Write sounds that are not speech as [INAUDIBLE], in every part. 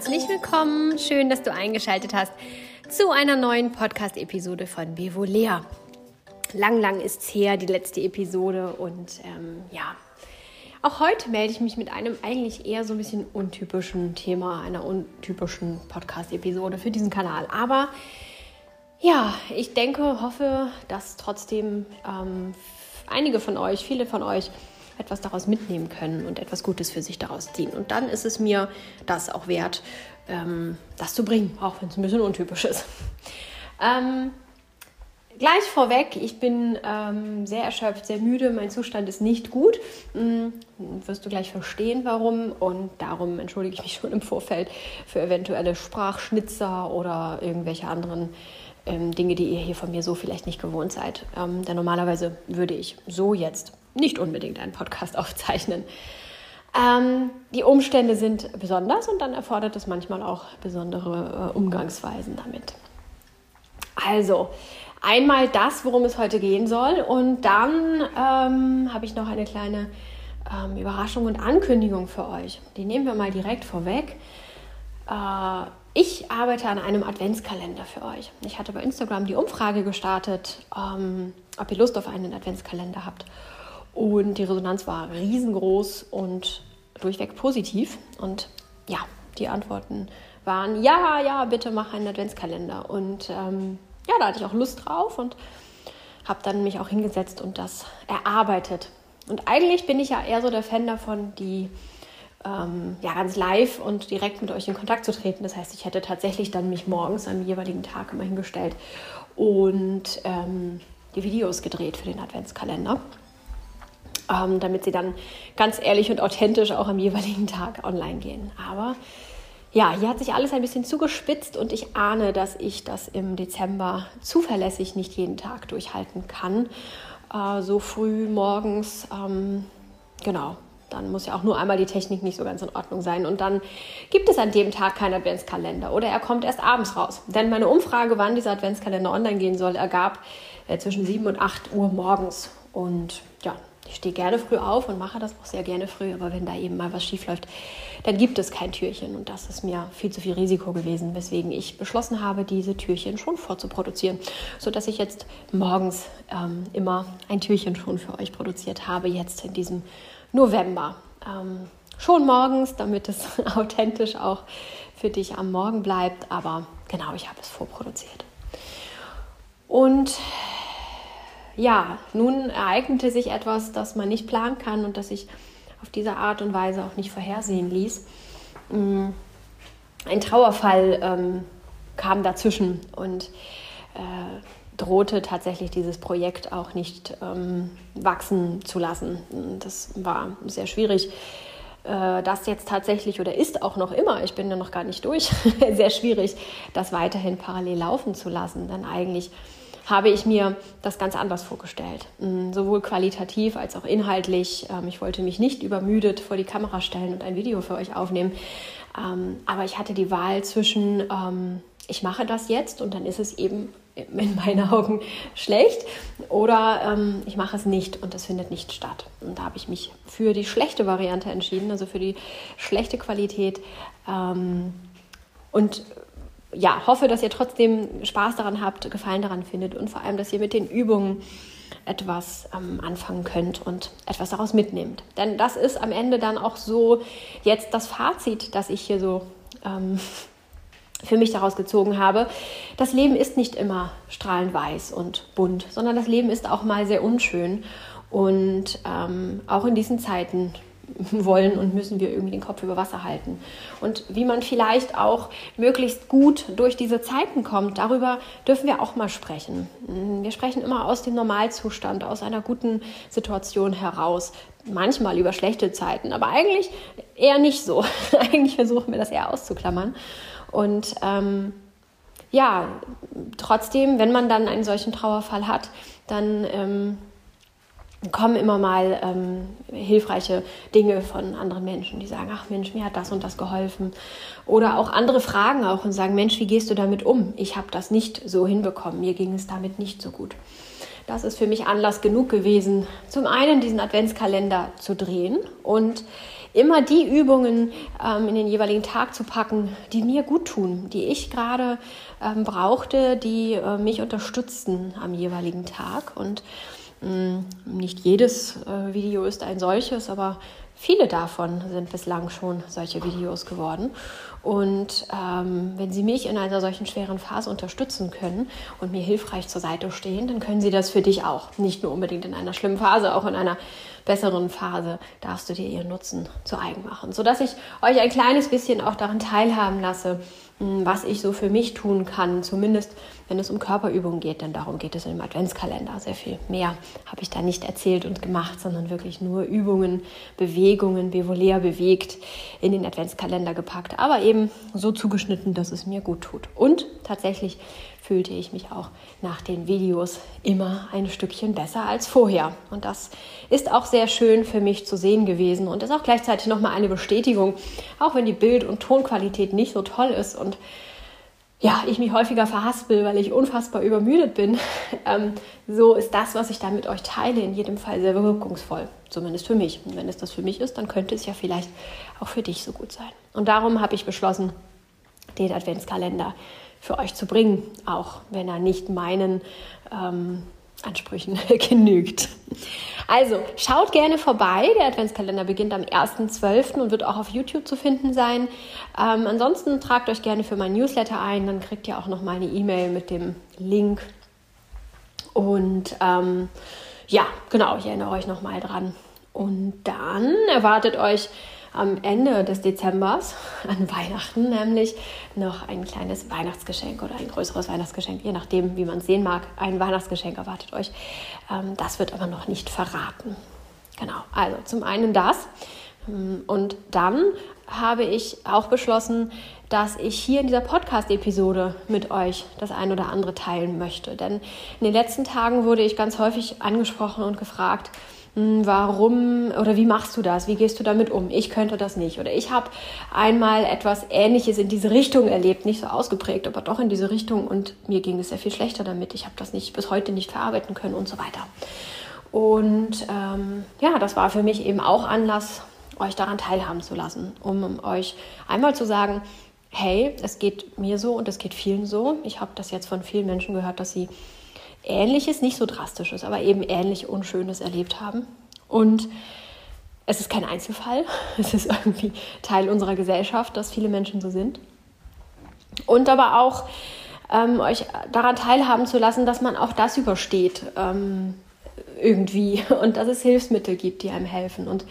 herzlich willkommen. Schön, dass du eingeschaltet hast zu einer neuen Podcast-Episode von Bevolea. Lang, lang ist es her, die letzte Episode. Und ähm, ja, auch heute melde ich mich mit einem eigentlich eher so ein bisschen untypischen Thema, einer untypischen Podcast-Episode für diesen Kanal. Aber ja, ich denke, hoffe, dass trotzdem ähm, einige von euch, viele von euch, etwas daraus mitnehmen können und etwas Gutes für sich daraus ziehen. Und dann ist es mir das auch wert, ähm, das zu bringen, auch wenn es ein bisschen untypisch ist. [LAUGHS] Ähm, gleich vorweg, ich bin ähm, sehr erschöpft, sehr müde, mein Zustand ist nicht gut. Hm, wirst du gleich verstehen, warum. Und darum entschuldige ich mich [LAUGHS] schon im Vorfeld für eventuelle Sprachschnitzer oder irgendwelche anderen ähm, Dinge, die ihr hier von mir so vielleicht nicht gewohnt seid. Ähm, denn normalerweise würde ich so jetzt nicht unbedingt einen Podcast [LAUGHS] aufzeichnen. Ähm, die Umstände sind besonders und dann erfordert es manchmal auch besondere äh, Umgangsweisen damit. Also, einmal das, worum es heute gehen soll und dann ähm, habe ich noch eine kleine ähm, Überraschung und Ankündigung für euch. Die nehmen wir mal direkt vorweg. Äh, ich arbeite an einem Adventskalender für euch. Ich hatte bei Instagram die Umfrage gestartet, ähm, ob ihr Lust auf einen Adventskalender habt. Und die Resonanz war riesengroß und durchweg positiv. Und ja, die Antworten waren, ja, ja, bitte mach einen Adventskalender. Und ähm, ja, da hatte ich auch Lust drauf und habe dann mich auch hingesetzt und das erarbeitet. Und eigentlich bin ich ja eher so der Fan davon, die ähm, ja, ganz live und direkt mit euch in Kontakt zu treten. Das heißt, ich hätte tatsächlich dann mich morgens am jeweiligen Tag immer hingestellt und ähm, die Videos gedreht für den Adventskalender ähm, damit sie dann ganz ehrlich und authentisch auch am jeweiligen Tag online gehen. Aber ja, hier hat sich alles ein bisschen zugespitzt und ich ahne, dass ich das im Dezember zuverlässig nicht jeden Tag durchhalten kann. Äh, so früh morgens, ähm, genau, dann muss ja auch nur einmal die Technik nicht so ganz in Ordnung sein. Und dann gibt es an dem Tag keinen Adventskalender oder er kommt erst abends raus. Denn meine Umfrage, wann dieser Adventskalender online gehen soll, ergab äh, zwischen 7 und 8 Uhr morgens. Und ja, ich stehe gerne früh auf und mache das auch sehr gerne früh, aber wenn da eben mal was schief läuft, dann gibt es kein Türchen und das ist mir viel zu viel Risiko gewesen, weswegen ich beschlossen habe, diese Türchen schon vorzuproduzieren, sodass ich jetzt morgens ähm, immer ein Türchen schon für euch produziert habe, jetzt in diesem November. Ähm, schon morgens, damit es [LAUGHS] authentisch auch für dich am Morgen bleibt, aber genau, ich habe es vorproduziert. Und ja, nun ereignete sich etwas, das man nicht planen kann und das sich auf diese Art und Weise auch nicht vorhersehen ließ. Mm, ein Trauerfall ähm, kam dazwischen und äh, drohte tatsächlich dieses Projekt auch nicht ähm, wachsen zu lassen. Das war sehr schwierig. Äh, das jetzt tatsächlich oder ist auch noch immer, ich bin ja noch gar nicht durch, [LAUGHS] sehr schwierig, das weiterhin parallel laufen zu lassen. Denn eigentlich habe ich mir das ganz anders vorgestellt. Mm, sowohl qualitativ als auch inhaltlich. Ähm, ich wollte mich nicht übermüdet vor die Kamera stellen und ein Video für euch aufnehmen. Ähm, aber ich hatte die Wahl zwischen, ähm, ich mache das jetzt und dann ist es eben in meinen Augen schlecht oder ich mache es nicht und es findet nicht statt. Und da habe ich mich für die schlechte Variante entschieden, also für die schlechte Qualität. und ja, hoffe, dass ihr trotzdem Spaß daran habt, Gefallen daran findet und vor allem, dass ihr mit den Übungen etwas ähm, anfangen könnt und etwas daraus mitnehmt. Denn das ist am Ende dann auch so jetzt das Fazit, das ich hier so ähm, [LAUGHS] für mich daraus gezogen habe. Das Leben ist nicht immer strahlend weiß und bunt, sondern das Leben ist auch mal sehr unschön. Und ähm, auch in diesen Zeiten [LAUGHS] wollen und müssen wir irgendwie den Kopf über Wasser halten. Und wie man vielleicht auch möglichst gut durch diese Zeiten kommt, darüber dürfen wir auch mal sprechen. Wir sprechen immer aus dem Normalzustand, aus einer guten Situation heraus. Manchmal über schlechte Zeiten, aber eigentlich eher nicht so. [LAUGHS] eigentlich versuchen wir das eher auszuklammern. Und ähm, ja, trotzdem, wenn man dann einen solchen Trauerfall hat, dann ähm, kommen immer mal ähm, hilfreiche Dinge von anderen Menschen, die sagen, ach Mensch, mir hat das und das geholfen. Oder auch andere fragen auch und sagen, Mensch, wie gehst du damit um? Ich habe das nicht so hinbekommen, mir ging es damit nicht so gut. Das ist für mich Anlass genug gewesen, zum einen diesen Adventskalender zu drehen und immer die Übungen ähm, in den jeweiligen Tag zu packen, die mir gut tun, die ich gerade ähm, brauchte, die äh, mich unterstützten am jeweiligen Tag. Und nicht jedes äh, Video ist ein solches, aber viele davon sind bislang schon solche Videos geworden. Und ähm, wenn Sie mich in einer solchen schweren Phase unterstützen können und mir hilfreich zur Seite stehen, dann können Sie das für dich auch. Nicht nur unbedingt in einer schlimmen Phase, auch in einer besseren Phase darfst du dir ihren Nutzen zu eigen machen. Sodass ich euch ein kleines bisschen auch daran teilhaben lasse, was ich so für mich tun kann, zumindest wenn es um Körperübungen geht, denn darum geht es im Adventskalender. Sehr viel mehr habe ich da nicht erzählt und gemacht, sondern wirklich nur Übungen, Bewegungen, Bevolea bewegt, in den Adventskalender gepackt, aber eben so zugeschnitten, dass es mir gut tut. Und tatsächlich fühlte ich mich auch nach den Videos immer ein Stückchen besser als vorher. Und das ist auch sehr schön für mich zu sehen gewesen und ist auch gleichzeitig nochmal eine Bestätigung, auch wenn die Bild- und Tonqualität nicht so toll ist und ja, ich mich häufiger verhaspel, weil ich unfassbar übermüdet bin, [LAUGHS] ähm, so ist das, was ich da mit euch teile, in jedem Fall sehr wirkungsvoll. Zumindest für mich. Und wenn es das für mich ist, dann könnte es ja vielleicht auch für dich so gut sein. Und darum habe ich beschlossen, den Adventskalender für euch zu bringen, auch wenn er nicht meinen ähm, Ansprüchen [LAUGHS] genügt. Also schaut gerne vorbei. Der Adventskalender beginnt am 1.12. und wird auch auf YouTube zu finden sein. Ähm, ansonsten tragt euch gerne für mein Newsletter ein, dann kriegt ihr auch noch mal eine E-Mail mit dem Link. Und ähm, ja, genau, ich erinnere euch noch mal dran. Und dann erwartet euch am Ende des Dezembers, [LAUGHS] an Weihnachten nämlich, noch ein kleines Weihnachtsgeschenk oder ein größeres Weihnachtsgeschenk, je nachdem, wie man es sehen mag. Ein Weihnachtsgeschenk erwartet euch. Ähm, das wird aber noch nicht verraten. Genau, also zum einen das. Ähm, und dann habe ich auch beschlossen, dass ich hier in dieser Podcast-Episode mit euch das ein oder andere teilen möchte. Denn in den letzten Tagen wurde ich ganz häufig angesprochen und gefragt, warum oder wie machst du das? Wie gehst du damit um? Ich könnte das nicht. Oder ich habe einmal etwas Ähnliches in diese Richtung erlebt, nicht so ausgeprägt, aber doch in diese Richtung und mir ging es sehr viel schlechter damit. Ich habe das nicht bis heute nicht verarbeiten können und so weiter. Und ähm, ja, das war für mich eben auch Anlass, euch daran teilhaben zu lassen, um euch einmal zu sagen, hey, es geht mir so und es geht vielen so. Ich habe das jetzt von vielen Menschen gehört, dass sie Ähnliches, nicht so drastisches, aber eben ähnlich Unschönes erlebt haben. Und es ist kein Einzelfall, [LAUGHS] es ist irgendwie Teil unserer Gesellschaft, dass viele Menschen so sind. Und aber auch ähm, euch daran teilhaben zu lassen, dass man auch das übersteht ähm, irgendwie [LAUGHS] und dass es Hilfsmittel gibt, die einem helfen. Und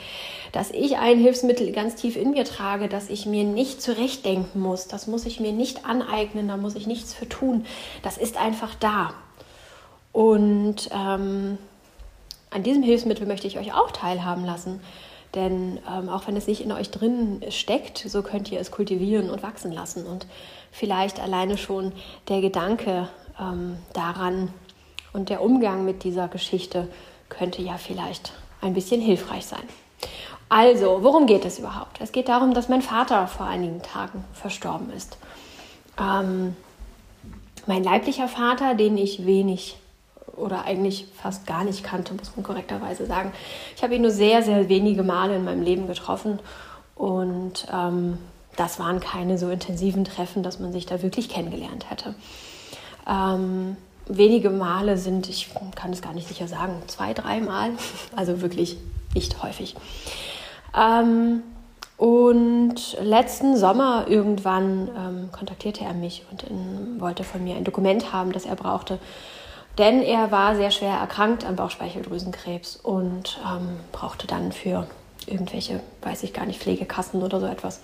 dass ich ein Hilfsmittel ganz tief in mir trage, dass ich mir nicht zurechtdenken muss, das muss ich mir nicht aneignen, da muss ich nichts für tun. Das ist einfach da. Und ähm, an diesem Hilfsmittel möchte ich euch auch teilhaben lassen. Denn ähm, auch wenn es nicht in euch drin steckt, so könnt ihr es kultivieren und wachsen lassen. Und vielleicht alleine schon der Gedanke ähm, daran und der Umgang mit dieser Geschichte könnte ja vielleicht ein bisschen hilfreich sein. Also, worum geht es überhaupt? Es geht darum, dass mein Vater vor einigen Tagen verstorben ist. Ähm, mein leiblicher Vater, den ich wenig oder eigentlich fast gar nicht kannte, muss man korrekterweise sagen. Ich habe ihn nur sehr, sehr wenige Male in meinem Leben getroffen und ähm, das waren keine so intensiven Treffen, dass man sich da wirklich kennengelernt hätte. Ähm, wenige Male sind, ich kann es gar nicht sicher sagen, zwei, drei Mal, also wirklich nicht häufig. Ähm, und letzten Sommer irgendwann ähm, kontaktierte er mich und in, wollte von mir ein Dokument haben, das er brauchte, denn er war sehr schwer erkrankt an Bauchspeicheldrüsenkrebs und ähm, brauchte dann für irgendwelche, weiß ich gar nicht, Pflegekassen oder so etwas,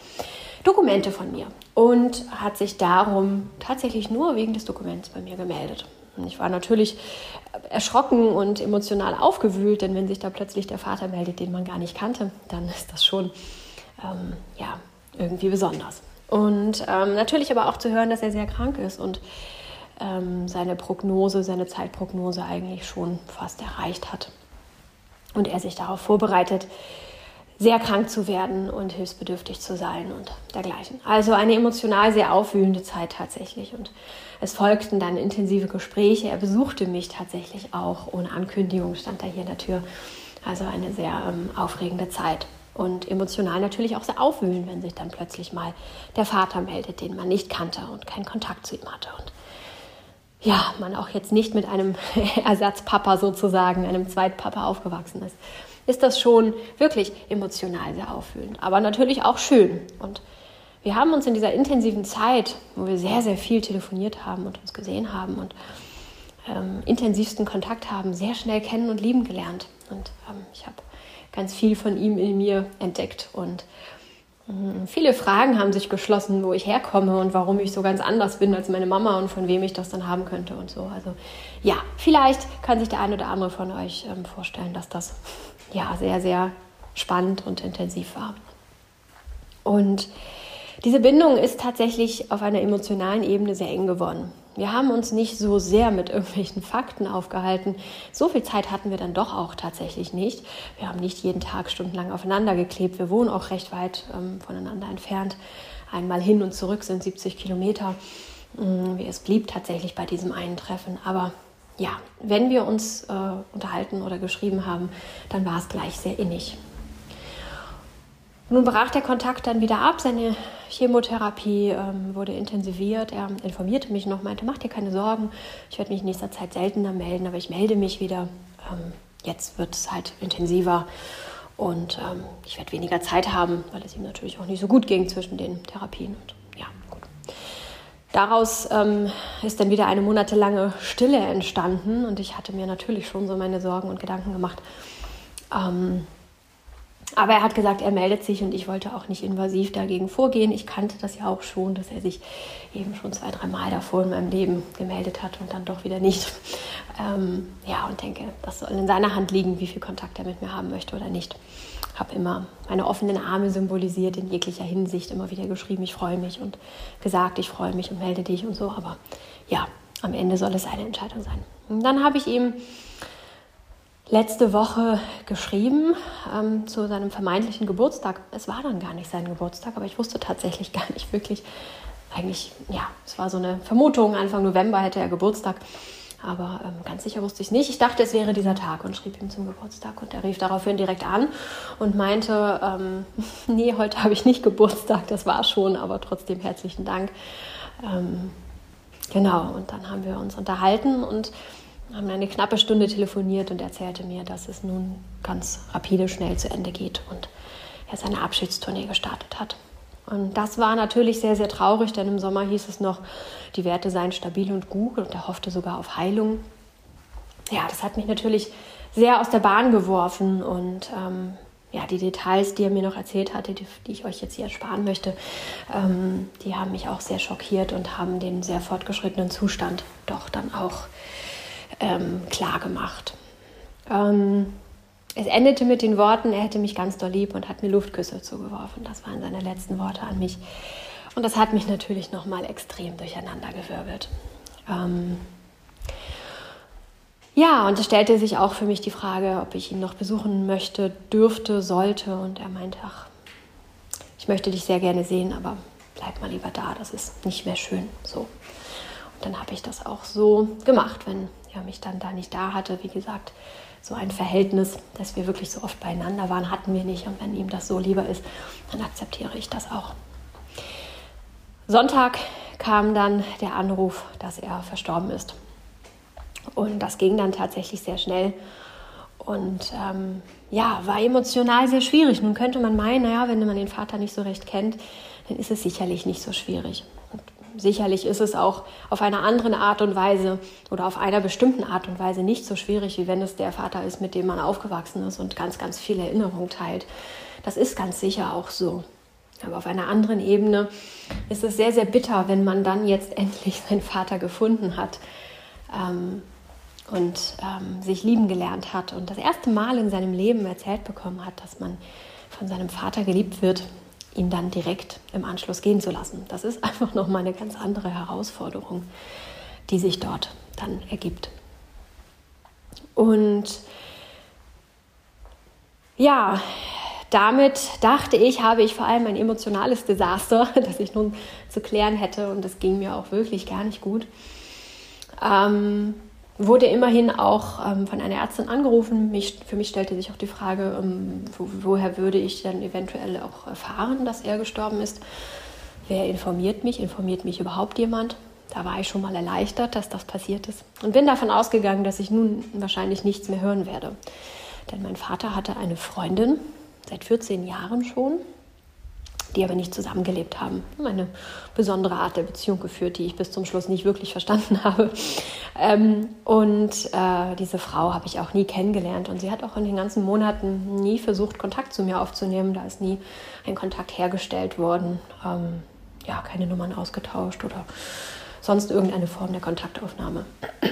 Dokumente von mir und hat sich darum tatsächlich nur wegen des Dokuments bei mir gemeldet. Und ich war natürlich erschrocken und emotional aufgewühlt, denn wenn sich da plötzlich der Vater meldet, den man gar nicht kannte, dann ist das schon ähm, ja, irgendwie besonders. Und ähm, natürlich aber auch zu hören, dass er sehr krank ist und ähm, seine Prognose, seine Zeitprognose eigentlich schon fast erreicht hat. Und er sich darauf vorbereitet, sehr krank zu werden und hilfsbedürftig zu sein und dergleichen. Also eine emotional sehr aufwühlende Zeit tatsächlich. Und es folgten dann intensive Gespräche. Er besuchte mich tatsächlich auch ohne Ankündigung, stand da hier in der Tür. Also eine sehr ähm, aufregende Zeit. und emotional natürlich auch sehr aufwühlen, wenn sich dann plötzlich mal der Vater meldet, den man nicht kannte und keinen Kontakt zu ihm hatte. Und ja, man auch jetzt nicht mit einem [LAUGHS] Ersatzpapa sozusagen, einem Zweitpapa aufgewachsen ist, ist das schon wirklich emotional sehr aufwühlend, aber natürlich auch schön. Und wir haben uns in dieser intensiven Zeit, wo wir sehr, sehr viel telefoniert haben und uns gesehen haben und ähm, intensivsten Kontakt haben, sehr schnell kennen und lieben gelernt. Und ähm, ich habe ganz viel von ihm in mir entdeckt und Viele Fragen haben sich geschlossen, wo ich herkomme und warum ich so ganz anders bin als meine Mama und von wem ich das dann haben könnte und so. Also ja, vielleicht kann sich der eine oder andere von euch ähm, vorstellen, dass das ja sehr, sehr spannend und intensiv war. Und diese Bindung ist tatsächlich auf einer emotionalen Ebene sehr eng geworden. Wir haben uns nicht so sehr mit irgendwelchen Fakten aufgehalten. So viel Zeit hatten wir dann doch auch tatsächlich nicht. Wir haben nicht jeden Tag stundenlang aufeinander geklebt. Wir wohnen auch recht weit ähm, voneinander entfernt. Einmal hin und zurück sind 70 Kilometer. Ähm, es blieb tatsächlich bei diesem einen Treffen. Aber ja, wenn wir uns äh, unterhalten oder geschrieben haben, dann war es gleich sehr innig. Nun brach der Kontakt dann wieder ab. Seine Chemotherapie ähm, wurde intensiviert. Er informierte mich noch, meinte, mach dir keine Sorgen. Ich werde mich in nächster Zeit seltener melden, aber ich melde mich wieder. Ähm, jetzt wird es halt intensiver und ähm, ich werde weniger Zeit haben, weil es ihm natürlich auch nicht so gut ging zwischen den Therapien. Und ja, gut. Daraus ähm, ist dann wieder eine monatelange Stille entstanden und ich hatte mir natürlich schon so meine Sorgen und Gedanken gemacht. Aber er hat gesagt, er meldet sich und ich wollte auch nicht invasiv dagegen vorgehen. Ich kannte das ja auch schon, dass er sich eben schon zwei, drei Mal davor in meinem Leben gemeldet hat und dann doch wieder nicht. Ähm, ja, und denke, das soll in seiner Hand liegen, wie viel Kontakt er mit mir haben möchte oder nicht. Habe immer meine offenen Arme symbolisiert in jeglicher Hinsicht, immer wieder geschrieben, ich freue mich und gesagt, ich freue mich und melde dich und so. Aber ja, am Ende soll es eine Entscheidung sein. Und dann habe ich ihm letzte Woche geschrieben ähm, zu seinem vermeintlichen Geburtstag. Es war dann gar nicht sein Geburtstag, aber ich wusste tatsächlich [LAUGHS] gar nicht wirklich. Eigentlich, ja, es war so eine Vermutung, Anfang November hätte er Geburtstag. Aber ähm, ganz sicher wusste ich es nicht. Ich dachte, es wäre dieser Tag und schrieb ihm zum Geburtstag. Und er rief daraufhin direkt an und meinte, ähm, [LAUGHS] nee, heute habe ich nicht Geburtstag, das war schon, aber trotzdem herzlichen Dank. Ähm, genau, und dann haben wir uns unterhalten und haben eine knappe Stunde telefoniert und erzählte mir, dass es nun ganz rapide schnell zu Ende geht und er seine Abschiedstournee gestartet hat. Und das war natürlich sehr, sehr traurig, denn im Sommer hieß es noch, die Werte seien stabil und gut und er hoffte sogar auf Heilung. Ja, das hat mich natürlich sehr aus der Bahn geworfen und ähm, ja, die Details, die er mir noch erzählt hatte, die, die ich euch jetzt hier ersparen möchte, ähm, die haben mich auch sehr schockiert und haben den sehr fortgeschrittenen Zustand doch dann auch ähm, klar gemacht. Ähm, es endete mit den Worten, er hätte mich ganz doll lieb und hat mir Luftküsse zugeworfen. Das waren seine letzten Worte an mich. Und das hat mich natürlich nochmal extrem durcheinandergewirbelt. Ähm, ja, und es stellte sich auch für mich die Frage, ob ich ihn noch besuchen möchte, dürfte, sollte. Und er meinte, ach, ich möchte dich sehr gerne sehen, aber bleib mal lieber da, das ist nicht mehr schön. So. Und dann habe ich das auch so gemacht, wenn ja, mich dann da nicht da hatte. Wie gesagt, so ein Verhältnis, dass wir wirklich so oft beieinander waren, hatten wir nicht. Und wenn ihm das so lieber ist, dann akzeptiere ich das auch. Sonntag kam dann der Anruf, dass er verstorben ist. Und das ging dann tatsächlich sehr schnell. Und ähm, ja, war emotional sehr schwierig. Nun könnte man meinen, naja, wenn man den Vater nicht so recht kennt, dann ist es sicherlich nicht so schwierig sicherlich ist es auch auf einer anderen Art und Weise oder auf einer bestimmten Art und Weise nicht so schwierig, wie wenn es der Vater ist, mit dem man aufgewachsen ist und ganz, ganz viele Erinnerungen teilt. Das ist ganz sicher auch so. Aber auf einer anderen Ebene ist es sehr, sehr bitter, wenn man dann jetzt [LAUGHS] endlich seinen Vater gefunden hat ähm, und ähm, sich lieben gelernt hat und das erste Mal in seinem Leben erzählt bekommen hat, dass man von seinem Vater geliebt wird ihn dann direkt im Anschluss gehen zu lassen. Das ist einfach nochmal eine ganz andere Herausforderung, die sich dort dann ergibt. Und ja, damit dachte ich, habe ich vor allem ein emotionales Desaster, [LAUGHS] das ich nun zu klären hätte und das ging mir auch wirklich gar nicht gut. Ähm, wurde immerhin auch ähm, von einer Ärztin angerufen. Mich, für mich stellte sich auch die Frage, ähm, wo, woher würde ich dann eventuell auch erfahren, dass er gestorben ist. Wer informiert mich? Informiert mich überhaupt jemand? Da war ich schon mal erleichtert, dass das passiert ist. Und bin davon ausgegangen, dass ich nun wahrscheinlich nichts mehr hören werde. Denn mein Vater hatte eine Freundin, seit 14 Jahren schon, die aber nicht zusammengelebt haben. Eine besondere Art der Beziehung geführt, die ich bis zum Schluss nicht wirklich verstanden [LAUGHS] habe. Ähm, und äh, diese Frau habe ich auch nie kennengelernt und sie hat auch in den ganzen Monaten nie versucht, Kontakt zu mir aufzunehmen. Da ist nie ein Kontakt hergestellt worden, ähm, ja, keine Nummern ausgetauscht oder sonst irgendeine Form der Kontaktaufnahme. [CLEARS THROAT]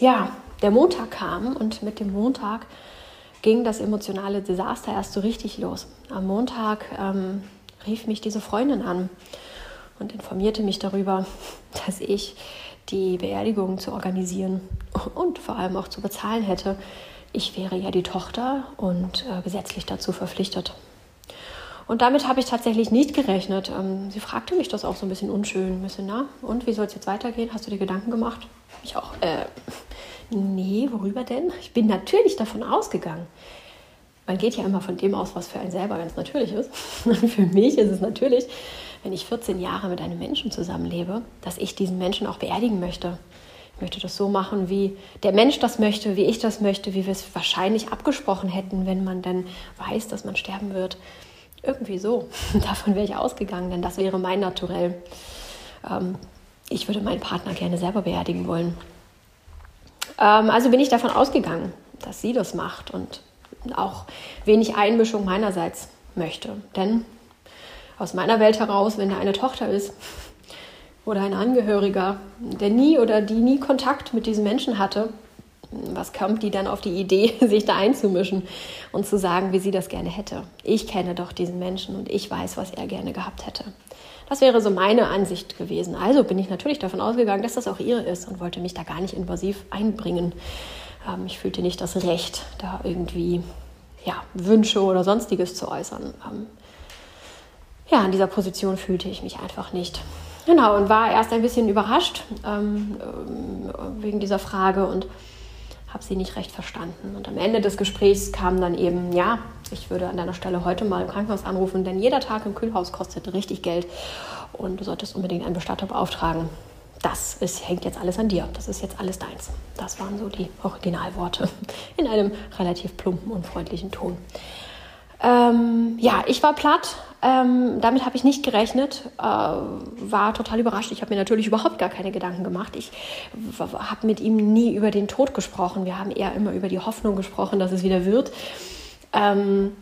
Ja, der Montag kam und mit dem Montag ging das emotionale Desaster erst so richtig los. Am Montag ähm, rief mich diese Freundin an und informierte mich darüber, [LAUGHS] dass ich die Beerdigung zu organisieren [LAUGHS] und vor allem auch zu bezahlen hätte. Ich wäre ja die Tochter und äh, gesetzlich dazu verpflichtet. Und damit habe ich tatsächlich nicht gerechnet. Ähm, sie fragte mich das auch so ein bisschen unschön, ein bisschen, na, und wie soll es jetzt weitergehen? Hast du dir Gedanken gemacht? Ich auch, äh, Nee, worüber denn? Ich bin natürlich davon ausgegangen. Man geht ja immer von dem aus, was für einen selber ganz natürlich ist. [LAUGHS] Für mich ist es natürlich, wenn ich 14 Jahre mit einem Menschen zusammenlebe, dass ich diesen Menschen auch beerdigen möchte. Ich möchte das so machen, wie der Mensch das möchte, wie ich das möchte, wie wir es wahrscheinlich abgesprochen hätten, wenn man dann weiß, dass man sterben wird. Irgendwie so. [LAUGHS] Davon wäre ich ausgegangen, denn das wäre mein Naturell. Ähm, ich würde meinen Partner gerne selber beerdigen wollen. Ähm, also bin ich davon ausgegangen, dass sie das macht und auch wenig Einmischung meinerseits möchte. Denn aus meiner Welt heraus, wenn da eine Tochter ist oder ein Angehöriger, der nie oder die nie Kontakt mit diesem Menschen hatte, was kommt die dann auf die Idee, [LAUGHS] sich da einzumischen und zu sagen, wie sie das gerne hätte? Ich kenne doch diesen Menschen und ich weiß, was er gerne gehabt hätte. Das wäre so meine Ansicht gewesen. Also bin ich natürlich davon ausgegangen, dass das auch ihre ist und wollte mich da gar nicht invasiv einbringen. Ähm, ich fühlte nicht das Recht, da irgendwie ja, Wünsche oder sonstiges zu äußern. Ähm, ja, in dieser Position fühlte ich mich einfach nicht. Genau, und war erst ein bisschen überrascht ähm, äh, wegen dieser Frage und habe sie nicht recht verstanden. Und am Ende des Gesprächs kam dann eben, ja, ich würde an deiner Stelle heute mal im Krankenhaus anrufen, denn jeder Tag im Kühlhaus kostet richtig Geld und du solltest unbedingt einen Bestatter beauftragen. Das ist, hängt jetzt alles an dir. Das ist jetzt alles deins. Das waren so die Originalworte in einem relativ plumpen und freundlichen Ton. Ähm, ja, ich war platt. Ähm, damit habe ich nicht gerechnet. Äh, war total überrascht. Ich habe mir natürlich überhaupt gar keine Gedanken gemacht. Ich habe mit ihm nie über den Tod gesprochen. Wir haben eher immer über die Hoffnung gesprochen, dass es wieder wird. Ähm,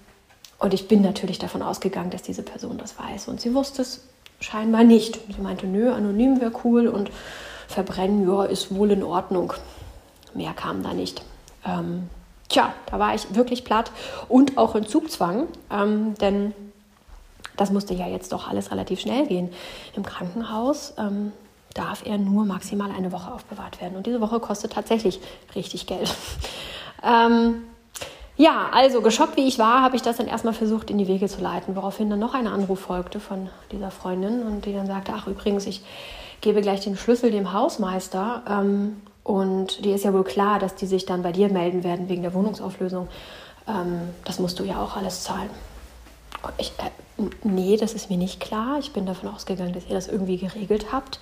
und ich bin natürlich davon ausgegangen, dass diese Person das weiß. Und sie wusste es scheinbar nicht. Sie meinte, nö, anonym wäre cool und verbrennen, ja, ist wohl in Ordnung. Mehr kam da nicht. Ähm, tja, da war ich wirklich platt und auch in Zugzwang, ähm, denn das musste ja jetzt doch alles relativ schnell gehen. Im Krankenhaus ähm, darf er nur maximal eine Woche aufbewahrt werden. Und diese Woche kostet tatsächlich richtig Geld. [LAUGHS] ähm, ja, also geschockt wie ich war, habe ich das dann erstmal versucht in die Wege zu leiten, woraufhin dann noch ein Anruf folgte von dieser Freundin und die dann sagte, ach übrigens, ich gebe gleich den Schlüssel dem Hausmeister ähm, und dir ist ja wohl klar, dass die sich dann bei dir melden werden wegen der Wohnungsauflösung. Ähm, das musst du ja auch alles zahlen. Ich, äh, nee, das ist mir nicht klar. Ich bin davon ausgegangen, dass ihr das irgendwie geregelt habt.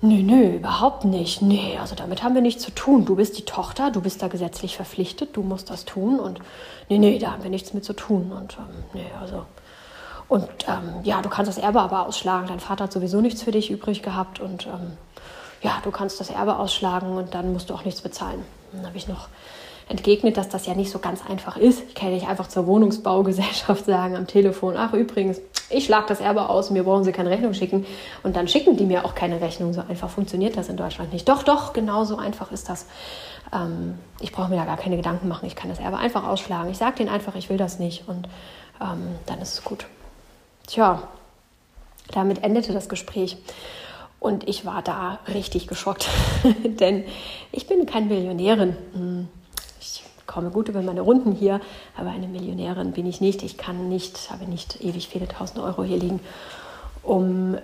Nö, nö, überhaupt nicht. Nee, also damit haben wir nichts zu tun. Du bist die Tochter, du bist da gesetzlich verpflichtet, du musst das tun und nee, nee, da haben wir nichts mit zu tun. Und ähm, nee, also. Und ähm, ja, du kannst das Erbe aber ausschlagen. Dein Vater hat sowieso nichts für dich übrig gehabt und ähm, ja, du kannst das Erbe ausschlagen und dann musst du auch nichts bezahlen. Dann habe ich noch entgegnet, dass das ja nicht so ganz einfach ist. Ich kann nicht einfach zur Wohnungsbaugesellschaft sagen am Telefon, ach übrigens, ich schlage das Erbe aus, mir brauchen Sie keine Rechnung schicken. Und dann schicken die mir auch keine Rechnung. So einfach funktioniert das in Deutschland nicht. Doch, doch, genau so einfach ist das. Ähm, ich brauche mir da gar keine Gedanken machen. Ich kann das Erbe einfach ausschlagen. Ich sage denen einfach, ich will das nicht. Und ähm, dann ist es gut. Tja, damit endete das Gespräch. Und ich war da richtig geschockt, [LAUGHS] denn ich bin keine Millionärin. Hm, ich komme gut über meine Runden hier, aber eine Millionärin bin ich nicht. Ich kann nicht, habe nicht ewig viele tausend Euro hier liegen, um äh,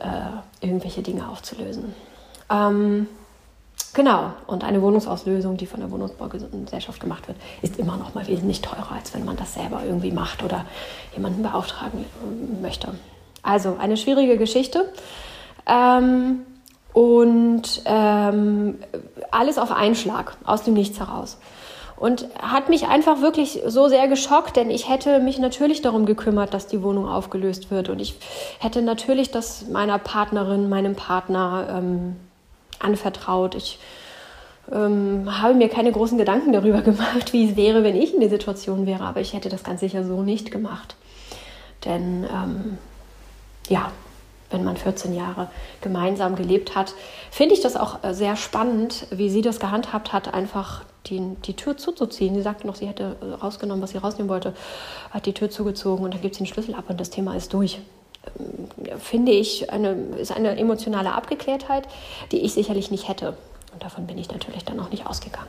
irgendwelche Dinge aufzulösen. Ähm, Genau, und eine Wohnungsauslösung, die von der Wohnungsbaugesellschaft gemacht wird, ist immer noch mal wesentlich teurer, als wenn man das selber irgendwie macht oder jemanden beauftragen möchte. Also eine schwierige Geschichte. Ähm, und ähm, alles auf einen Schlag, aus dem Nichts heraus. Und hat mich einfach wirklich so sehr geschockt, denn ich hätte mich natürlich darum gekümmert, dass die Wohnung aufgelöst wird. Und ich hätte natürlich das meiner Partnerin, meinem Partner ähm, anvertraut. Ich ähm, habe mir keine großen Gedanken darüber [LAUGHS] gemacht, wie es wäre, wenn ich in der Situation wäre. Aber ich hätte das ganz sicher so nicht gemacht. Denn ähm, ja, wenn man 14 Jahre gemeinsam gelebt hat, finde ich das auch äh, sehr spannend, wie sie das gehandhabt hat, einfach die, die Tür zuzuziehen. Sie sagte noch, sie hätte äh, rausgenommen, was sie rausnehmen wollte, hat die Tür zugezogen und dann gibt sie den Schlüssel ab und das Thema ist durch. Ähm, finde ich, eine, ist eine emotionale Abgeklärtheit, die ich sicherlich nicht hätte. Und davon bin ich natürlich dann auch nicht ausgegangen.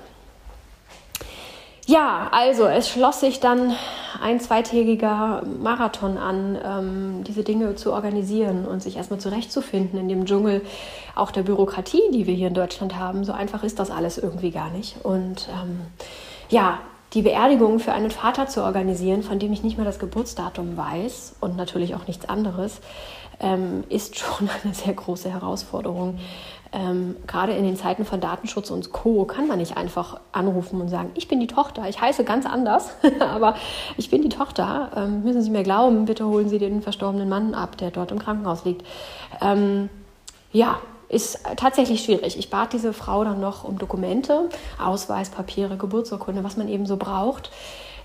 Ja, also es schloss sich dann ein zweitägiger Marathon an, ähm, diese Dinge zu organisieren und sich erstmal zurechtzufinden in dem Dschungel auch der Bürokratie, die wir hier in Deutschland haben. So einfach ist das alles irgendwie gar nicht. Und ähm, ja, die Beerdigung für einen Vater zu organisieren, von dem ich nicht mehr das Geburtsdatum weiß und natürlich auch nichts anderes, ähm, ist [LAUGHS] schon eine sehr große Herausforderung. Ähm, gerade in den Zeiten von Datenschutz und Co. kann man nicht einfach anrufen und sagen, ich bin die Tochter, ich heiße ganz anders, [LAUGHS] aber ich bin die Tochter. Ähm, müssen Sie mir glauben, bitte holen Sie den verstorbenen Mann ab, der dort im Krankenhaus liegt. Ähm, ja, ist tatsächlich schwierig. Ich bat diese Frau dann noch um Dokumente, Ausweis, Papiere, Geburtsurkunde, was man eben so braucht.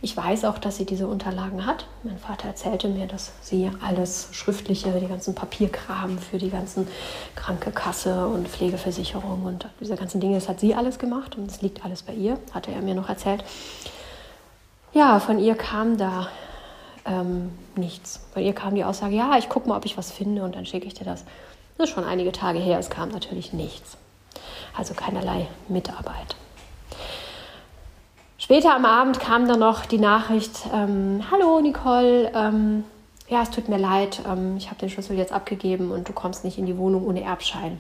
Ich weiß auch, dass sie diese Unterlagen hat. Mein Vater erzählte mir, dass sie alles Schriftliche, die ganzen Papierkram für die ganzen Krankenkasse und Pflegeversicherung und diese ganzen Dinge, das hat sie alles gemacht und es liegt alles bei ihr, hatte er mir noch erzählt. Ja, von ihr kam da ähm, nichts. Bei ihr kam die Aussage, ja, ich gucke mal, ob ich was finde und dann schicke ich dir das. Das ist schon einige Tage her, es kam natürlich nichts. Also keinerlei Mitarbeit. Später am Abend kam dann noch die Nachricht, ähm, hallo Nicole, ähm, ja, es tut mir leid, ähm, ich habe den Schlüssel jetzt abgegeben und du kommst nicht in die Wohnung ohne Erbschein.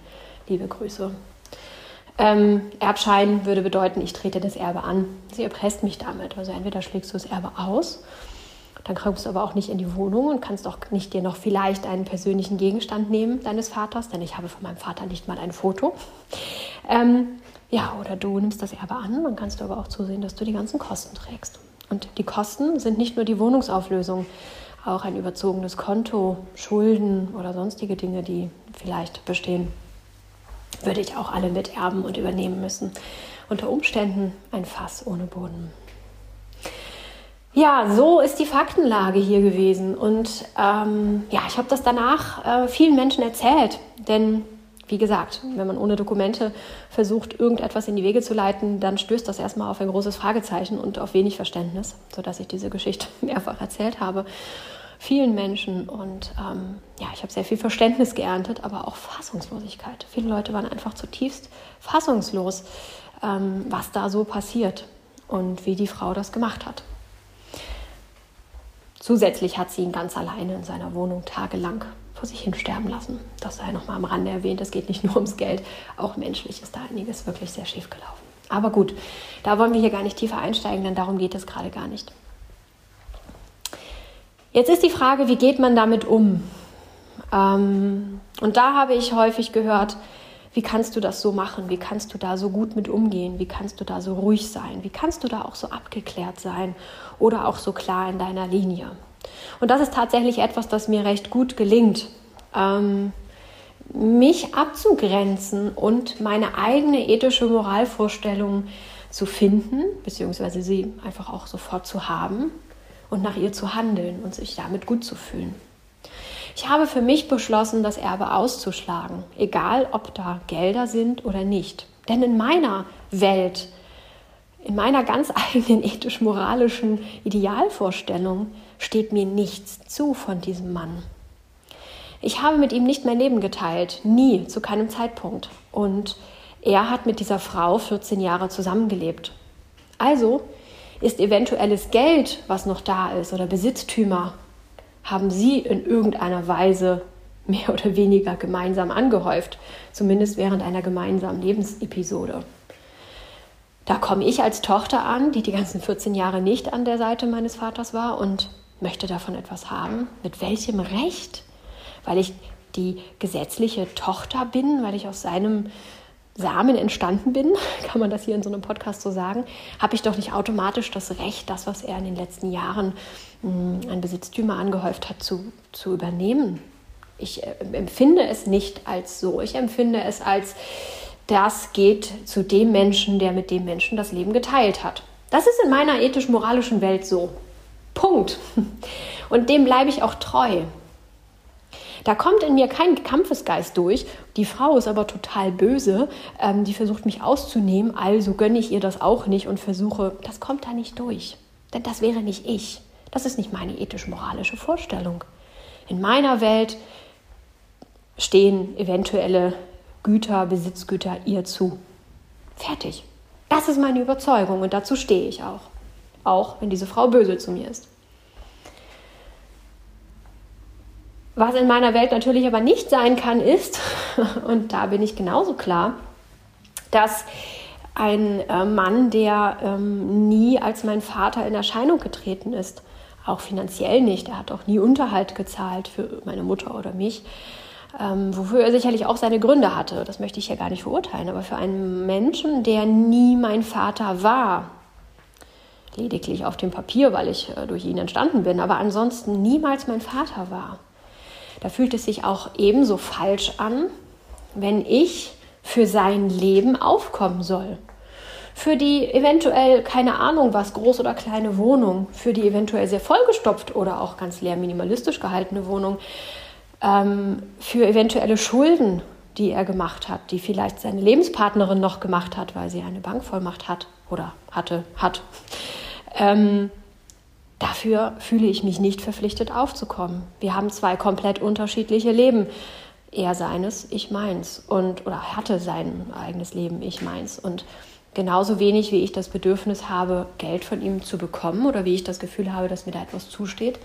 Liebe Grüße. Ähm, Erbschein würde bedeuten, ich trete das Erbe an. Sie erpresst mich damit. Also entweder schlägst du das Erbe aus, dann kommst du aber auch nicht in die Wohnung und kannst auch nicht dir noch vielleicht einen persönlichen Gegenstand nehmen deines Vaters, denn ich habe von meinem Vater nicht mal ein Foto. Ähm, ja, oder du nimmst das Erbe an, dann kannst du aber auch zusehen, dass du die ganzen Kosten trägst. Und die Kosten sind nicht nur die Wohnungsauflösung, auch ein überzogenes Konto, Schulden oder sonstige Dinge, die vielleicht bestehen, würde ich auch alle miterben und übernehmen müssen. Unter Umständen ein Fass ohne Boden. Ja, so ist die Faktenlage hier gewesen. Und ähm, ja, ich habe das danach äh, vielen Menschen erzählt, denn wie gesagt, wenn man ohne Dokumente versucht, irgendetwas in die Wege zu leiten, dann stößt das erstmal auf ein großes Fragezeichen und auf wenig Verständnis, sodass ich diese Geschichte [LAUGHS] mehrfach erzählt habe. Vielen Menschen und ähm, ja, ich habe sehr viel Verständnis geerntet, aber auch Fassungslosigkeit. Viele Leute waren einfach zutiefst fassungslos, ähm, was da so passiert und wie die Frau das gemacht hat. Zusätzlich hat sie ihn ganz alleine in seiner Wohnung tagelang vor sich hin sterben lassen. Das sei noch mal am Rande erwähnt. Es geht nicht nur ums Geld, auch menschlich ist da einiges wirklich sehr schief gelaufen. Aber gut, da wollen wir hier gar nicht tiefer einsteigen, denn darum geht es gerade gar nicht. Jetzt ist die Frage, wie geht man damit um? Ähm, und da habe ich häufig gehört, wie kannst du das so machen? Wie kannst du da so gut mit umgehen? Wie kannst du da so ruhig sein? Wie kannst du da auch so abgeklärt sein oder auch so klar in deiner Linie? Und das ist tatsächlich etwas, das mir recht gut gelingt, ähm, mich abzugrenzen und meine eigene ethische Moralvorstellung zu finden, beziehungsweise sie einfach auch sofort zu haben und nach ihr zu handeln und sich damit gut zu fühlen. Ich habe für mich beschlossen, das Erbe auszuschlagen, egal ob da Gelder sind oder nicht. Denn in meiner Welt, in meiner ganz [LAUGHS] eigenen ethisch-moralischen Idealvorstellung, steht mir nichts zu von diesem Mann. Ich habe mit ihm nicht mein Leben geteilt, nie, zu keinem Zeitpunkt. Und er hat mit dieser Frau 14 Jahre zusammengelebt. Also ist eventuelles Geld, was noch da ist, oder Besitztümer, haben sie in irgendeiner Weise mehr oder weniger gemeinsam angehäuft, zumindest während einer gemeinsamen Lebensepisode. Da komme ich als Tochter an, die die ganzen 14 Jahre nicht an der Seite meines Vaters war und möchte davon etwas haben. Mit welchem Recht? Weil ich die gesetzliche Tochter bin, weil ich aus seinem Samen entstanden bin, [LAUGHS] kann man das hier in so einem Podcast so sagen, habe ich doch nicht automatisch das Recht, das, was er in den letzten Jahren mh, an Besitztümer angehäuft hat, zu, zu übernehmen. Ich äh, empfinde es nicht als so. Ich empfinde es als, das geht zu dem Menschen, der mit dem Menschen das Leben geteilt hat. Das ist in meiner ethisch-moralischen Welt so. Punkt. Und dem bleibe ich auch treu. Da kommt in mir kein Kampfesgeist durch. Die Frau ist aber total böse. Ähm, die versucht mich auszunehmen. Also gönne ich ihr das auch nicht und versuche, das kommt da nicht durch. Denn das wäre nicht ich. Das ist nicht meine ethisch-moralische Vorstellung. In meiner Welt stehen eventuelle Güter, Besitzgüter ihr zu. Fertig. Das ist meine Überzeugung und dazu stehe ich auch. Auch wenn diese Frau böse zu mir ist. Was in meiner Welt natürlich aber nicht sein kann, ist, [LAUGHS] und da bin ich genauso klar, dass ein äh, Mann, der ähm, nie als mein Vater in Erscheinung getreten ist, auch finanziell nicht, er hat auch nie Unterhalt gezahlt für meine Mutter oder mich, ähm, wofür er sicherlich auch seine Gründe hatte. Das möchte ich ja gar nicht verurteilen, aber für einen Menschen, der nie mein Vater war, lediglich auf dem Papier, weil ich äh, durch ihn entstanden bin, aber ansonsten niemals mein Vater war, da fühlt es sich auch ebenso falsch an, wenn ich für sein Leben aufkommen soll. Für die eventuell, keine Ahnung was, groß oder kleine Wohnung, für die eventuell sehr vollgestopft oder auch ganz leer minimalistisch gehaltene Wohnung, ähm, für eventuelle Schulden, die er gemacht hat, die vielleicht seine Lebenspartnerin noch gemacht hat, weil sie eine Bankvollmacht hat oder hatte, hat. Ähm, Dafür fühle ich mich nicht verpflichtet aufzukommen. Wir haben zwei komplett unterschiedliche Leben. Er seines, ich meins. Und, oder hatte sein eigenes Leben, ich meins. Und genauso wenig wie ich das Bedürfnis habe, Geld von ihm zu bekommen oder wie ich das Gefühl habe, dass mir da etwas zusteht,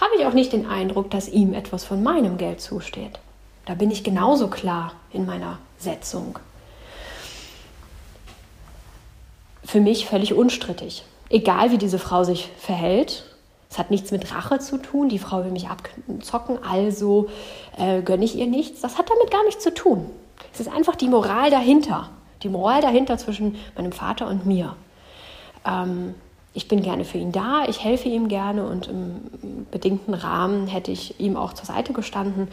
habe ich auch nicht den Eindruck, dass ihm etwas von meinem Geld zusteht. Da bin ich genauso klar in meiner Setzung. Für mich völlig unstrittig egal wie diese Frau sich verhält. Es hat nichts mit Rache zu tun. Die Frau will mich abzocken, also äh, gönne ich ihr nichts. Das hat damit gar nichts zu tun. Es ist einfach die Moral dahinter. Die Moral dahinter zwischen meinem Vater und mir. Ähm, ich bin gerne für ihn da, ich helfe ihm gerne und im bedingten Rahmen hätte ich ihm auch zur Seite gestanden.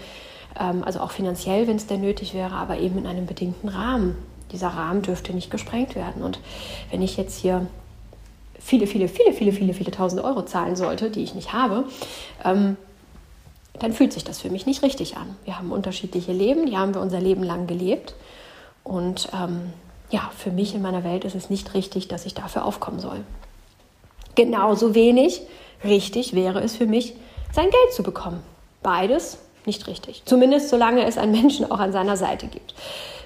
Ähm, also auch finanziell, wenn es denn nötig wäre, aber eben in einem bedingten Rahmen. Dieser Rahmen dürfte nicht gesprengt werden. Und wenn ich jetzt hier viele, viele, viele, viele, viele, viele tausend Euro zahlen sollte, die ich nicht habe, ähm, dann fühlt sich das für mich nicht richtig an. Wir haben unterschiedliche Leben, die haben wir unser Leben lang gelebt. Und ähm, ja, für mich in meiner Welt ist es nicht richtig, dass ich dafür aufkommen soll. Genauso wenig richtig wäre es für mich, sein Geld zu bekommen. Beides nicht richtig. Zumindest solange es einen Menschen auch an seiner Seite gibt.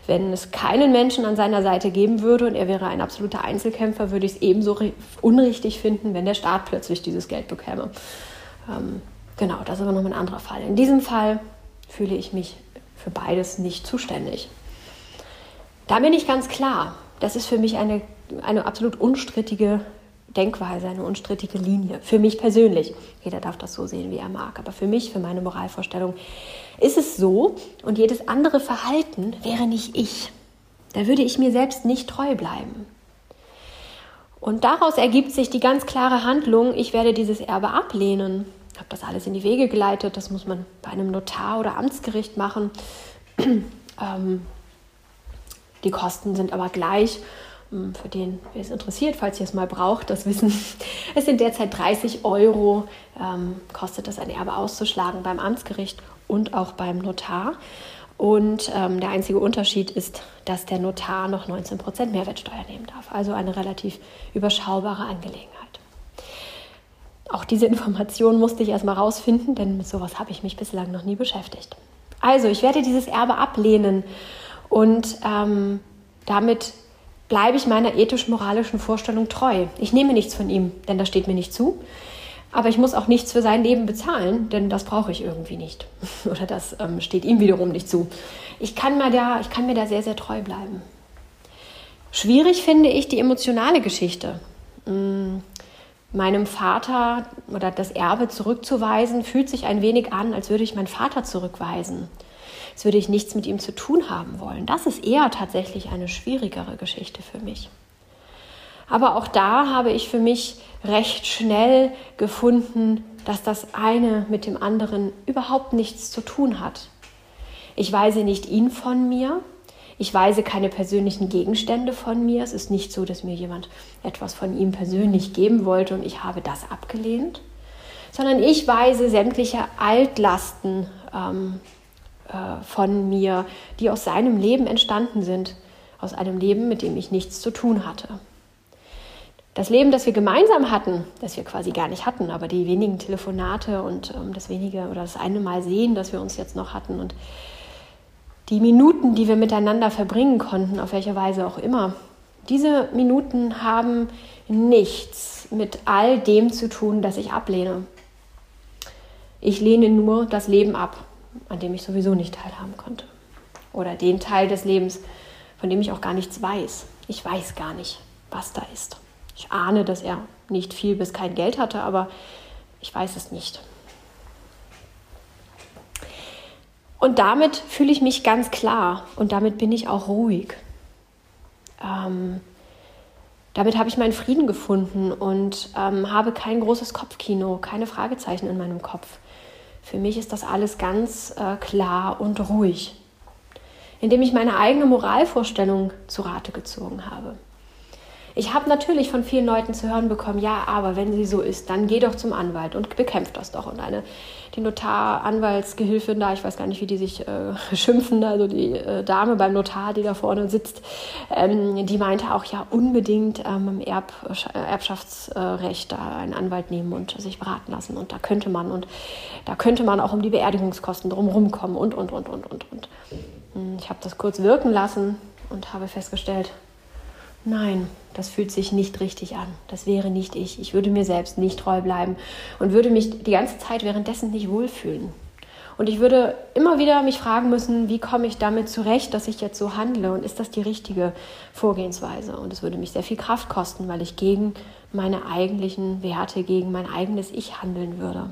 Wenn es keinen Menschen an seiner Seite geben würde und er wäre ein absoluter Einzelkämpfer, würde ich es ebenso unrichtig finden, wenn der Staat plötzlich dieses Geld bekäme. Ähm, genau, das ist aber noch ein anderer Fall. In diesem Fall fühle ich mich für beides nicht zuständig. Da bin ich ganz klar. Das ist für mich eine, eine absolut unstrittige Denkweise, eine unstrittige Linie. Für mich persönlich. Jeder darf das so sehen, wie er mag. Aber für mich, für meine Moralvorstellung, ist es so und jedes andere Verhalten wäre nicht ich. Da würde ich mir selbst nicht treu bleiben. Und daraus ergibt sich die ganz klare Handlung, ich werde dieses Erbe ablehnen. Ich habe das alles in die Wege geleitet. Das muss man bei einem Notar oder Amtsgericht machen. [CLEARS THROAT] ähm, die Kosten sind aber gleich für den, wer es interessiert, falls ihr es mal braucht, das wissen. [LAUGHS] Es sind derzeit 30 Euro, ähm, kostet es ein Erbe auszuschlagen beim Amtsgericht und auch beim Notar. Und ähm, der einzige Unterschied ist, dass der Notar noch 19% Mehrwertsteuer nehmen darf. Also eine relativ überschaubare Angelegenheit. Auch diese Information musste ich erstmal rausfinden, denn mit sowas habe ich mich bislang noch nie beschäftigt. Also, ich werde dieses Erbe ablehnen und ähm, damit bleibe ich meiner ethisch-moralischen Vorstellung treu. Ich nehme nichts von ihm, denn das steht mir nicht zu. Aber ich muss auch nichts für sein Leben bezahlen, denn das brauche ich irgendwie nicht. [LAUGHS] Oder das ähm, steht ihm wiederum nicht zu. Ich kann, mir da, ich kann mir da sehr, sehr treu bleiben. Schwierig finde ich die emotionale Geschichte. Mm, meinem Vater oder das Erbe zurückzuweisen, fühlt sich ein wenig an, als würde ich meinen Vater zurückweisen. Als würde ich nichts mit ihm zu tun haben wollen. Das ist eher tatsächlich eine schwierigere Geschichte für mich. Aber auch da habe ich für mich recht schnell gefunden, dass das eine mit dem anderen überhaupt nichts zu tun hat. Ich weise nicht ihn von mir, ich weise keine persönlichen Gegenstände von mir. Es ist nicht so, dass mir jemand etwas von ihm persönlich geben wollte und ich habe das abgelehnt, sondern ich weise sämtliche Altlasten ähm, äh, von mir, die aus seinem Leben entstanden sind, aus einem Leben, mit dem ich nichts zu tun hatte. Das Leben, das wir gemeinsam hatten, das wir quasi gar nicht hatten, aber die wenigen Telefonate und ähm, das wenige oder das eine Mal sehen, das wir uns jetzt noch hatten und die Minuten, die wir miteinander verbringen konnten, auf welche Weise auch immer, diese Minuten haben nichts mit all dem zu tun, das ich ablehne. Ich lehne nur das Leben ab, an dem ich sowieso nicht teilhaben konnte. Oder den Teil des Lebens, von dem ich auch gar nichts weiß. Ich weiß gar nicht, was da ist. Ich ahne, dass er nicht viel bis kein Geld hatte, aber ich weiß es nicht. Und damit fühle ich mich ganz klar und damit bin ich auch ruhig. Ähm, damit habe ich meinen Frieden gefunden und ähm, habe kein großes Kopfkino, keine Fragezeichen in meinem Kopf. Für mich ist das alles ganz äh, klar und ruhig, indem ich meine eigene Moralvorstellung zu Rate gezogen habe. Ich habe natürlich von vielen Leuten zu hören bekommen, ja, aber wenn sie so ist, dann geh doch zum Anwalt und bekämpft das doch. Und eine, die Notar-Anwaltsgehilfin da, ich weiß gar nicht, wie die sich äh, [LAUGHS] schimpfen, also die äh, Dame beim Notar, die da vorne sitzt, ähm, die meinte auch, ja, unbedingt ähm, im Erb, Erbschaftsrecht da einen Anwalt nehmen und sich beraten lassen. Und da könnte man, und da könnte man auch um die Beerdigungskosten drumherum kommen und, und, und, und, und, und. Hm, ich habe das kurz wirken lassen und habe festgestellt, Nein, das fühlt sich nicht richtig an. Das wäre nicht ich. Ich würde mir selbst nicht treu bleiben und würde mich die ganze Zeit währenddessen nicht wohlfühlen. Und ich würde immer wieder mich fragen müssen, wie komme ich damit zurecht, dass ich jetzt so handle und ist das die richtige Vorgehensweise? Und es würde mich sehr viel Kraft kosten, weil ich gegen meine eigentlichen Werte, gegen mein eigenes Ich handeln würde.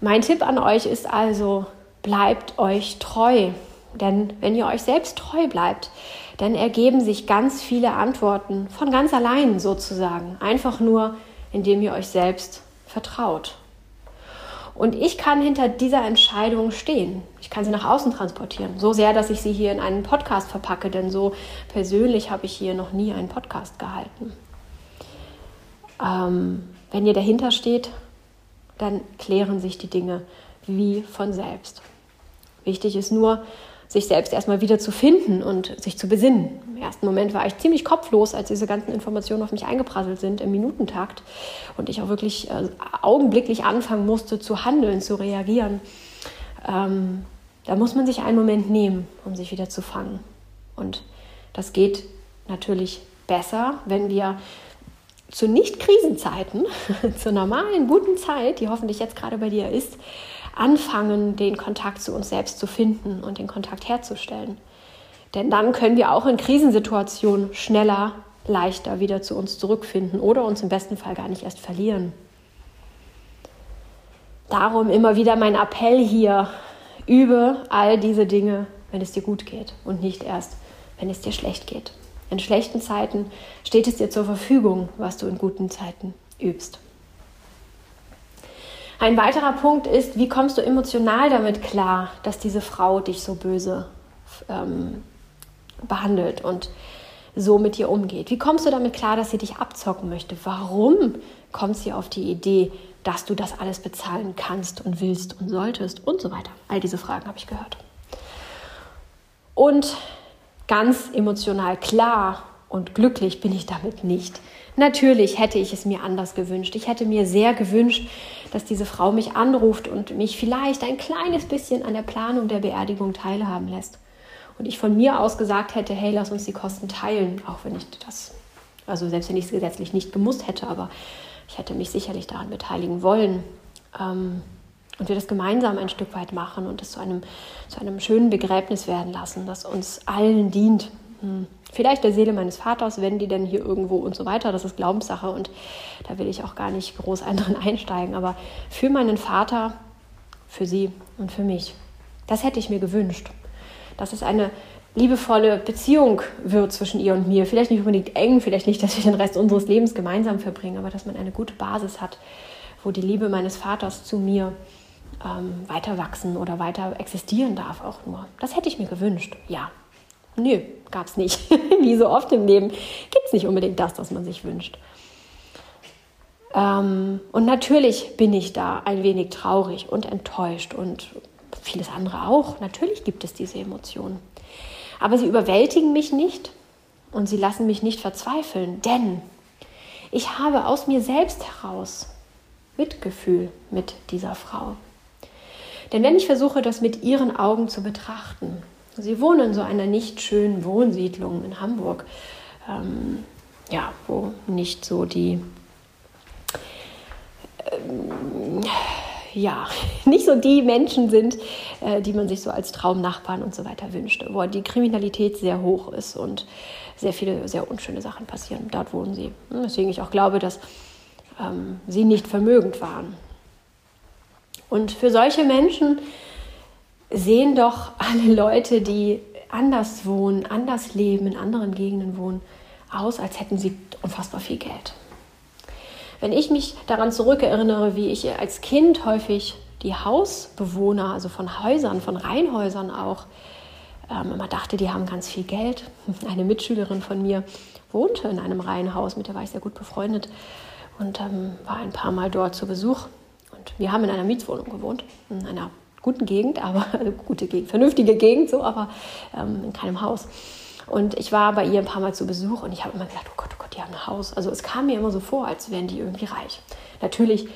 Mein Tipp an euch ist also, bleibt euch treu. Denn wenn ihr euch selbst treu bleibt, dann ergeben sich ganz viele Antworten von ganz allein sozusagen. Einfach nur, indem ihr euch selbst vertraut. Und ich kann hinter dieser Entscheidung stehen. Ich kann sie nach außen transportieren. So sehr, dass ich sie hier in einen Podcast verpacke, denn so persönlich habe ich hier noch nie einen Podcast gehalten. Ähm, wenn ihr dahinter steht, dann klären sich die Dinge wie von selbst. Wichtig ist nur, sich selbst erstmal wieder zu finden und sich zu besinnen. Im ersten Moment war ich ziemlich kopflos, als diese ganzen Informationen auf mich eingeprasselt sind im Minutentakt und ich auch wirklich äh, augenblicklich anfangen musste zu handeln, zu reagieren. Ähm, da muss man sich einen Moment nehmen, um sich wieder zu fangen. Und das geht natürlich besser, wenn wir zu Nicht-Krisenzeiten, [LAUGHS] zur normalen, guten Zeit, die hoffentlich jetzt gerade bei dir ist, anfangen, den Kontakt zu uns selbst zu finden und den Kontakt herzustellen. Denn dann können wir auch in Krisensituationen schneller, leichter wieder zu uns zurückfinden oder uns im besten Fall gar nicht erst verlieren. Darum immer wieder mein Appell hier, übe all diese Dinge, wenn es dir gut geht und nicht erst, wenn es dir schlecht geht. In schlechten Zeiten steht es dir zur Verfügung, was du in guten Zeiten übst. Ein weiterer Punkt ist, wie kommst du emotional damit klar, dass diese Frau dich so böse ähm, behandelt und so mit dir umgeht? Wie kommst du damit klar, dass sie dich abzocken möchte? Warum kommt sie auf die Idee, dass du das alles bezahlen kannst und willst und solltest und so weiter? All diese Fragen habe ich gehört. Und ganz emotional klar und glücklich bin ich damit nicht. Natürlich hätte ich es mir anders gewünscht. Ich hätte mir sehr gewünscht, dass diese Frau mich anruft und mich vielleicht ein kleines bisschen an der Planung der Beerdigung teilhaben lässt. Und ich von mir aus gesagt hätte, hey, lass uns die Kosten teilen, auch wenn ich das Also selbst wenn ich es gesetzlich nicht gemusst hätte, aber ich hätte mich sicherlich daran beteiligen wollen. Ähm, und wir das gemeinsam ein Stück weit machen und es zu einem, zu einem schönen Begräbnis werden lassen, das uns allen dient. Hm. Vielleicht der Seele meines Vaters, wenn die denn hier irgendwo und so weiter, das ist Glaubenssache und da will ich auch gar nicht groß [LAUGHS] drin einsteigen, aber für meinen Vater, für sie und für mich. Das hätte ich mir gewünscht. Dass es eine liebevolle Beziehung wird zwischen ihr und mir. Vielleicht nicht unbedingt eng, vielleicht nicht, dass wir den Rest unseres Lebens gemeinsam verbringen, aber dass man eine gute Basis hat, wo die Liebe meines Vaters zu mir ähm, weiter wachsen oder weiter existieren darf auch nur. Das hätte ich mir gewünscht, ja. Nö, gab es nicht. [LAUGHS] Wie so oft im Leben gibt es nicht unbedingt das, was man sich wünscht. Ähm, und natürlich bin ich da ein wenig traurig und enttäuscht und vieles andere auch. Natürlich gibt es diese Emotionen. Aber sie überwältigen mich nicht und sie lassen mich nicht verzweifeln, denn ich habe aus mir selbst heraus Mitgefühl mit dieser Frau. Denn wenn ich versuche, das mit ihren Augen zu betrachten, sie wohnen in so einer nicht schönen Wohnsiedlung in Hamburg, ähm, ja, wo nicht so die ähm, ja, [LAUGHS] nicht so die Menschen sind, äh, die man sich so als Traumnachbarn und so weiter wünscht, wo die Kriminalität sehr hoch ist und sehr viele sehr unschöne Sachen passieren. Dort wohnen sie. Deswegen ich auch glaube, dass ähm, sie nicht vermögend waren. Und für solche Menschen sehen doch alle Leute, die anders wohnen, anders leben, in anderen Gegenden wohnen, aus, als hätten sie unfassbar viel Geld. Wenn ich mich daran zurückerinnere, wie ich als Kind häufig die Hausbewohner, also von Häusern, von Reihenhäusern auch, ähm, immer dachte, die haben ganz viel Geld. [LAUGHS] Eine Mitschülerin von mir wohnte in einem Reihenhaus, mit der war ich sehr gut befreundet und ähm, war ein paar Mal dort zu Besuch. Und wir haben in einer Mietswohnung gewohnt, in einer guten Gegend, aber also [LAUGHS] gute Gegend, vernünftige Gegend, so, aber ähm, in keinem Haus. Und ich war bei ihr ein paar Mal zu Besuch und ich habe immer gedacht, oh Gott, oh Gott, die haben ein Haus. Also es kam mir immer so vor, als wären die irgendwie reich. Natürlich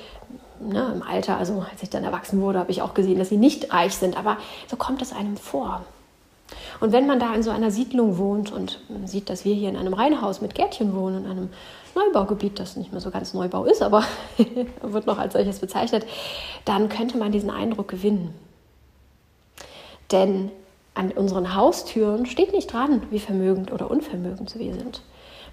ne, im Alter, also als ich dann erwachsen wurde, habe ich auch gesehen, dass sie nicht reich sind, aber so kommt es einem vor. Und wenn man da in so einer Siedlung wohnt und sieht, dass wir hier in einem Reihenhaus mit Gärtchen wohnen, in einem Neubaugebiet, das nicht mehr so ganz Neubau ist, aber [LAUGHS] wird noch als solches bezeichnet, dann könnte man diesen Eindruck gewinnen. Denn an unseren Haustüren steht nicht dran, wie vermögend oder unvermögend wir sind,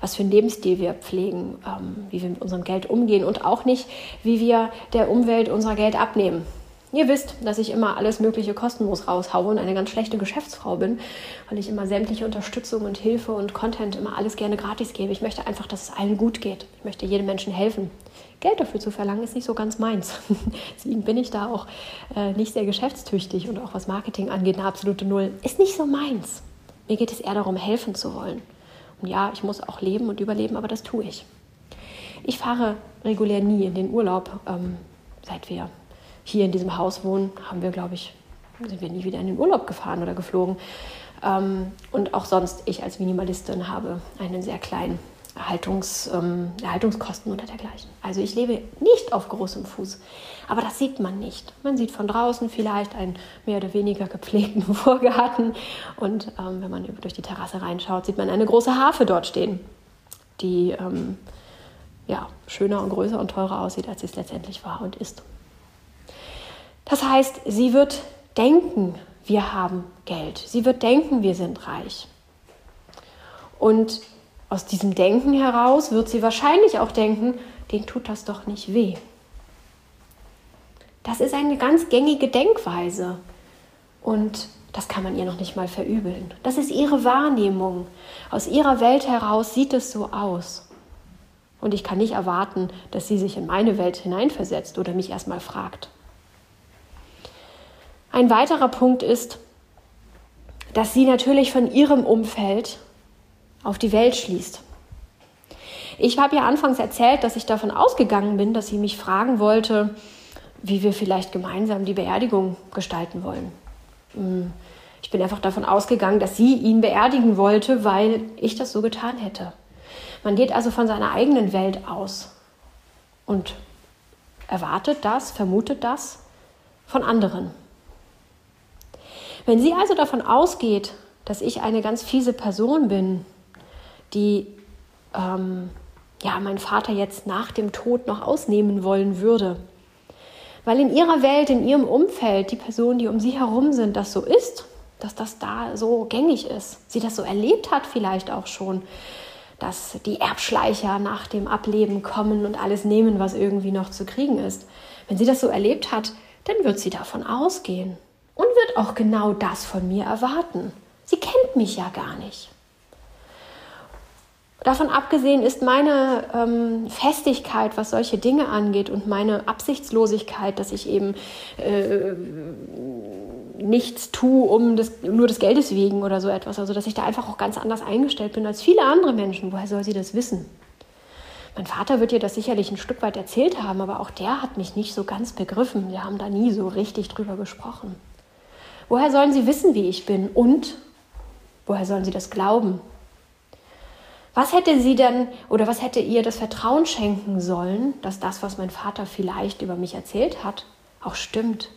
was für einen Lebensstil wir pflegen, ähm, wie wir mit unserem Geld umgehen und auch nicht, wie wir der Umwelt unser Geld abnehmen. Ihr wisst, dass ich immer alles Mögliche kostenlos raushaue und eine ganz schlechte Geschäftsfrau bin, weil ich immer sämtliche Unterstützung und Hilfe und Content immer alles gerne gratis gebe. Ich möchte einfach, dass es allen gut geht. Ich möchte jedem Menschen helfen. Geld dafür zu verlangen, ist nicht so ganz meins. [LAUGHS] Deswegen bin ich da auch äh, nicht sehr geschäftstüchtig und auch was Marketing angeht, eine absolute Null. Ist nicht so meins. Mir geht es eher darum, helfen zu wollen. Und ja, ich muss auch leben und überleben, aber das tue ich. Ich fahre regulär nie in den Urlaub, ähm, seit wir hier in diesem Haus wohnen, haben wir, glaube ich, sind wir nie wieder in den Urlaub gefahren oder geflogen. Ähm, und auch sonst, ich als Minimalistin habe einen sehr kleinen Erhaltungs, ähm, Erhaltungskosten oder dergleichen. Also ich lebe nicht auf großem Fuß. Aber das sieht man nicht. Man sieht von draußen vielleicht einen mehr oder weniger gepflegten [LAUGHS] Vorgarten. Und ähm, wenn man durch die Terrasse reinschaut, sieht man eine große Harfe dort stehen, die ähm, ja, schöner und größer und teurer aussieht, als sie es letztendlich war und ist. Das heißt, sie wird denken, wir haben Geld. Sie wird denken, wir sind reich. Und aus diesem Denken heraus wird sie wahrscheinlich auch denken, den tut das doch nicht weh. Das ist eine ganz gängige Denkweise. Und das kann man ihr noch nicht mal verübeln. Das ist ihre Wahrnehmung. Aus ihrer Welt heraus sieht es so aus. Und ich kann nicht erwarten, dass sie sich in meine Welt hineinversetzt oder mich erstmal fragt. Ein weiterer Punkt ist, dass sie natürlich von ihrem Umfeld auf die Welt schließt. Ich habe ja anfangs erzählt, dass ich davon ausgegangen bin, dass sie mich fragen wollte, wie wir vielleicht gemeinsam die Beerdigung gestalten wollen. Hm, ich bin einfach davon ausgegangen, dass sie ihn beerdigen wollte, weil ich das so getan hätte. Man geht also von seiner eigenen Welt aus und erwartet das, vermutet das von anderen. Wenn sie also davon ausgeht, dass ich eine ganz fiese Person bin, die ähm, ja, mein Vater jetzt nach dem Tod noch ausnehmen wollen würde. Weil in ihrer Welt, in ihrem Umfeld, die Personen, die um sie herum sind, das so ist, dass das da so gängig ist. Sie das so erlebt hat vielleicht auch schon, dass die Erbschleicher nach dem Ableben kommen und alles nehmen, was irgendwie noch zu kriegen ist. Wenn sie das so erlebt hat, dann wird sie davon ausgehen und wird auch genau das von mir erwarten. Sie kennt mich ja gar nicht. Davon abgesehen ist meine ähm, Festigkeit, was solche Dinge angeht und meine Absichtslosigkeit, dass ich eben äh, nichts tue, um des, nur des Geldes wegen oder so etwas, also dass ich da einfach auch ganz anders eingestellt bin als viele andere Menschen. Woher soll sie das wissen? Mein Vater wird ihr das sicherlich ein Stück weit erzählt haben, aber auch der hat mich nicht so ganz begriffen. Wir haben da nie so richtig drüber gesprochen. Woher sollen sie wissen, wie ich bin? Und woher sollen sie das glauben? Was hätte sie denn oder was hätte ihr das Vertrauen schenken sollen, dass das, was mein Vater vielleicht über mich erzählt hat, auch stimmt?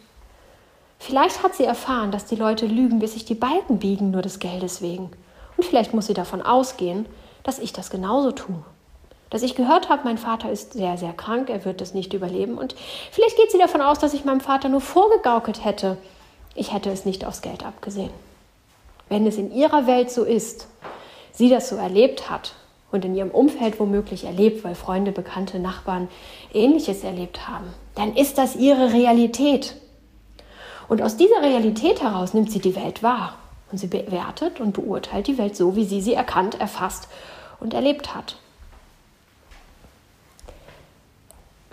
Vielleicht hat sie erfahren, dass die Leute lügen, bis sich die Balken biegen, nur des Geldes wegen. Und vielleicht muss sie davon ausgehen, dass ich das genauso tue. Dass ich gehört habe, mein Vater ist sehr, sehr krank, er wird es nicht überleben. Und vielleicht geht sie davon aus, dass ich meinem Vater nur vorgegaukelt hätte, ich hätte es nicht aufs Geld abgesehen. Wenn es in ihrer Welt so ist, sie das so erlebt hat und in ihrem Umfeld womöglich erlebt, weil Freunde, Bekannte, Nachbarn ähnliches erlebt haben, dann ist das ihre Realität. Und aus dieser Realität heraus nimmt sie die Welt wahr und sie bewertet und beurteilt die Welt so, wie sie sie erkannt, erfasst und erlebt hat.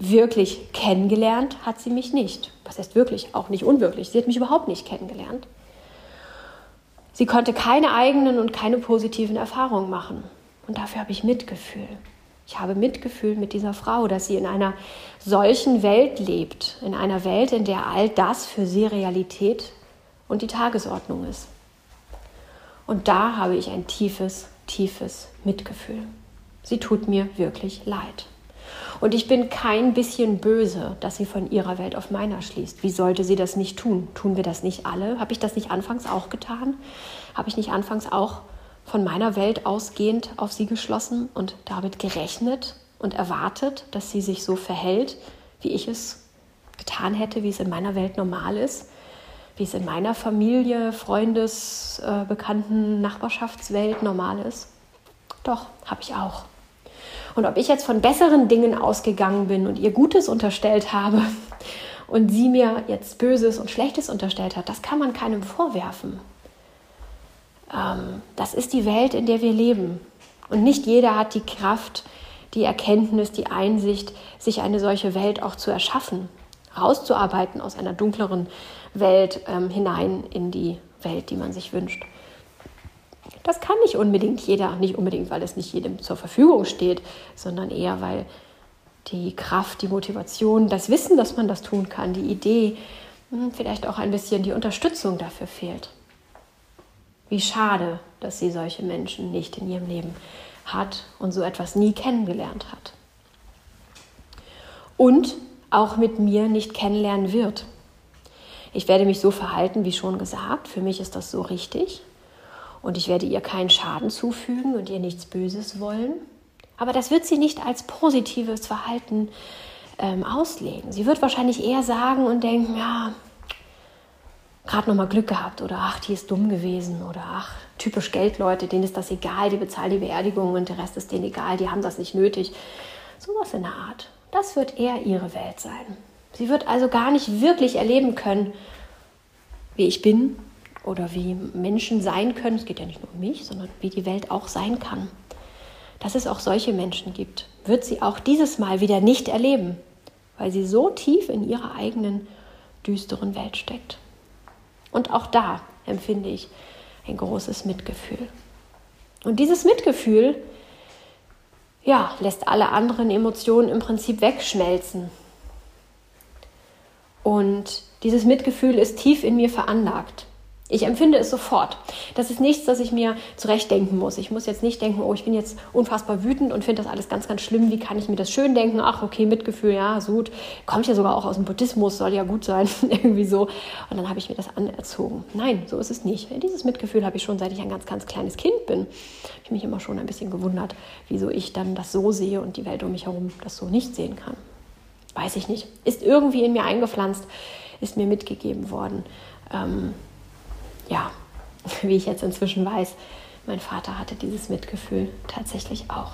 Wirklich kennengelernt hat sie mich nicht. Was heißt wirklich? Auch nicht unwirklich. Sie hat mich überhaupt nicht kennengelernt. Sie konnte keine eigenen und keine positiven Erfahrungen machen. Und dafür habe ich Mitgefühl. Ich habe Mitgefühl mit dieser Frau, dass sie in einer solchen Welt lebt, in einer Welt, in der all das für sie Realität und die Tagesordnung ist. Und da habe ich ein tiefes, tiefes Mitgefühl. Sie tut mir wirklich leid. Und ich bin kein bisschen böse, dass sie von ihrer Welt auf meiner schließt. Wie sollte sie das nicht tun? Tun wir das nicht alle? Habe ich das nicht anfangs auch getan? Habe ich nicht anfangs auch von meiner Welt ausgehend auf sie geschlossen und damit gerechnet und erwartet, dass sie sich so verhält, wie ich es getan hätte, wie es in meiner Welt normal ist, wie es in meiner Familie, Freundes-, äh, Bekannten-, Nachbarschaftswelt normal ist? Doch, habe ich auch. Und ob ich jetzt von besseren Dingen ausgegangen bin und ihr Gutes unterstellt habe und sie mir jetzt Böses und Schlechtes unterstellt hat, das kann man keinem vorwerfen. Ähm, das ist die Welt, in der wir leben. Und nicht jeder hat die Kraft, die Erkenntnis, die Einsicht, sich eine solche Welt auch zu erschaffen, rauszuarbeiten aus einer dunkleren Welt ähm, hinein in die Welt, die man sich wünscht. Das kann nicht unbedingt jeder, nicht unbedingt, weil es nicht jedem zur Verfügung steht, sondern eher, weil die Kraft, die Motivation, das Wissen, dass man das tun kann, die Idee, hm, vielleicht auch ein bisschen die Unterstützung dafür fehlt. Wie schade, dass sie solche Menschen nicht in ihrem Leben hat und so etwas nie kennengelernt hat. Und auch mit mir nicht kennenlernen wird. Ich werde mich so verhalten, wie schon gesagt. Für mich ist das so richtig und ich werde ihr keinen Schaden zufügen und ihr nichts Böses wollen. Aber das wird sie nicht als positives Verhalten ähm, auslegen. Sie wird wahrscheinlich eher sagen und denken, ja, gerade noch mal Glück gehabt oder ach, die ist dumm gewesen oder ach, typisch Geldleute, denen ist das egal, die bezahlen die Beerdigung und der Rest ist denen egal, die haben das nicht nötig. Sowas in der Art. Das wird eher ihre Welt sein. Sie wird also gar nicht wirklich erleben können, wie ich bin oder wie Menschen sein können, es geht ja nicht nur um mich, sondern wie die Welt auch sein kann. Dass es auch solche Menschen gibt, wird sie auch dieses Mal wieder nicht erleben, weil sie so tief in ihrer eigenen düsteren Welt steckt. Und auch da empfinde ich ein großes Mitgefühl. Und dieses Mitgefühl, ja, lässt alle anderen Emotionen im Prinzip wegschmelzen. Und dieses Mitgefühl ist tief in mir veranlagt. Ich empfinde es sofort. Das ist nichts, das ich mir zurechtdenken muss. Ich muss jetzt nicht denken, oh, ich bin jetzt unfassbar wütend und finde das alles ganz, ganz schlimm. Wie kann ich mir das schön denken? Ach, okay, Mitgefühl, ja, gut. Kommt ja sogar auch aus dem Buddhismus, soll ja gut sein, [LAUGHS] irgendwie so. Und dann habe ich mir das anerzogen. Nein, so ist es nicht. Dieses Mitgefühl habe ich schon, seit ich ein ganz, ganz kleines Kind bin. Habe ich mich immer schon ein bisschen gewundert, wieso ich dann das so sehe und die Welt um mich herum das so nicht sehen kann. Weiß ich nicht. Ist irgendwie in mir eingepflanzt, ist mir mitgegeben worden. Ähm, ja, [LAUGHS] wie ich jetzt inzwischen weiß, mein Vater hatte dieses Mitgefühl tatsächlich auch.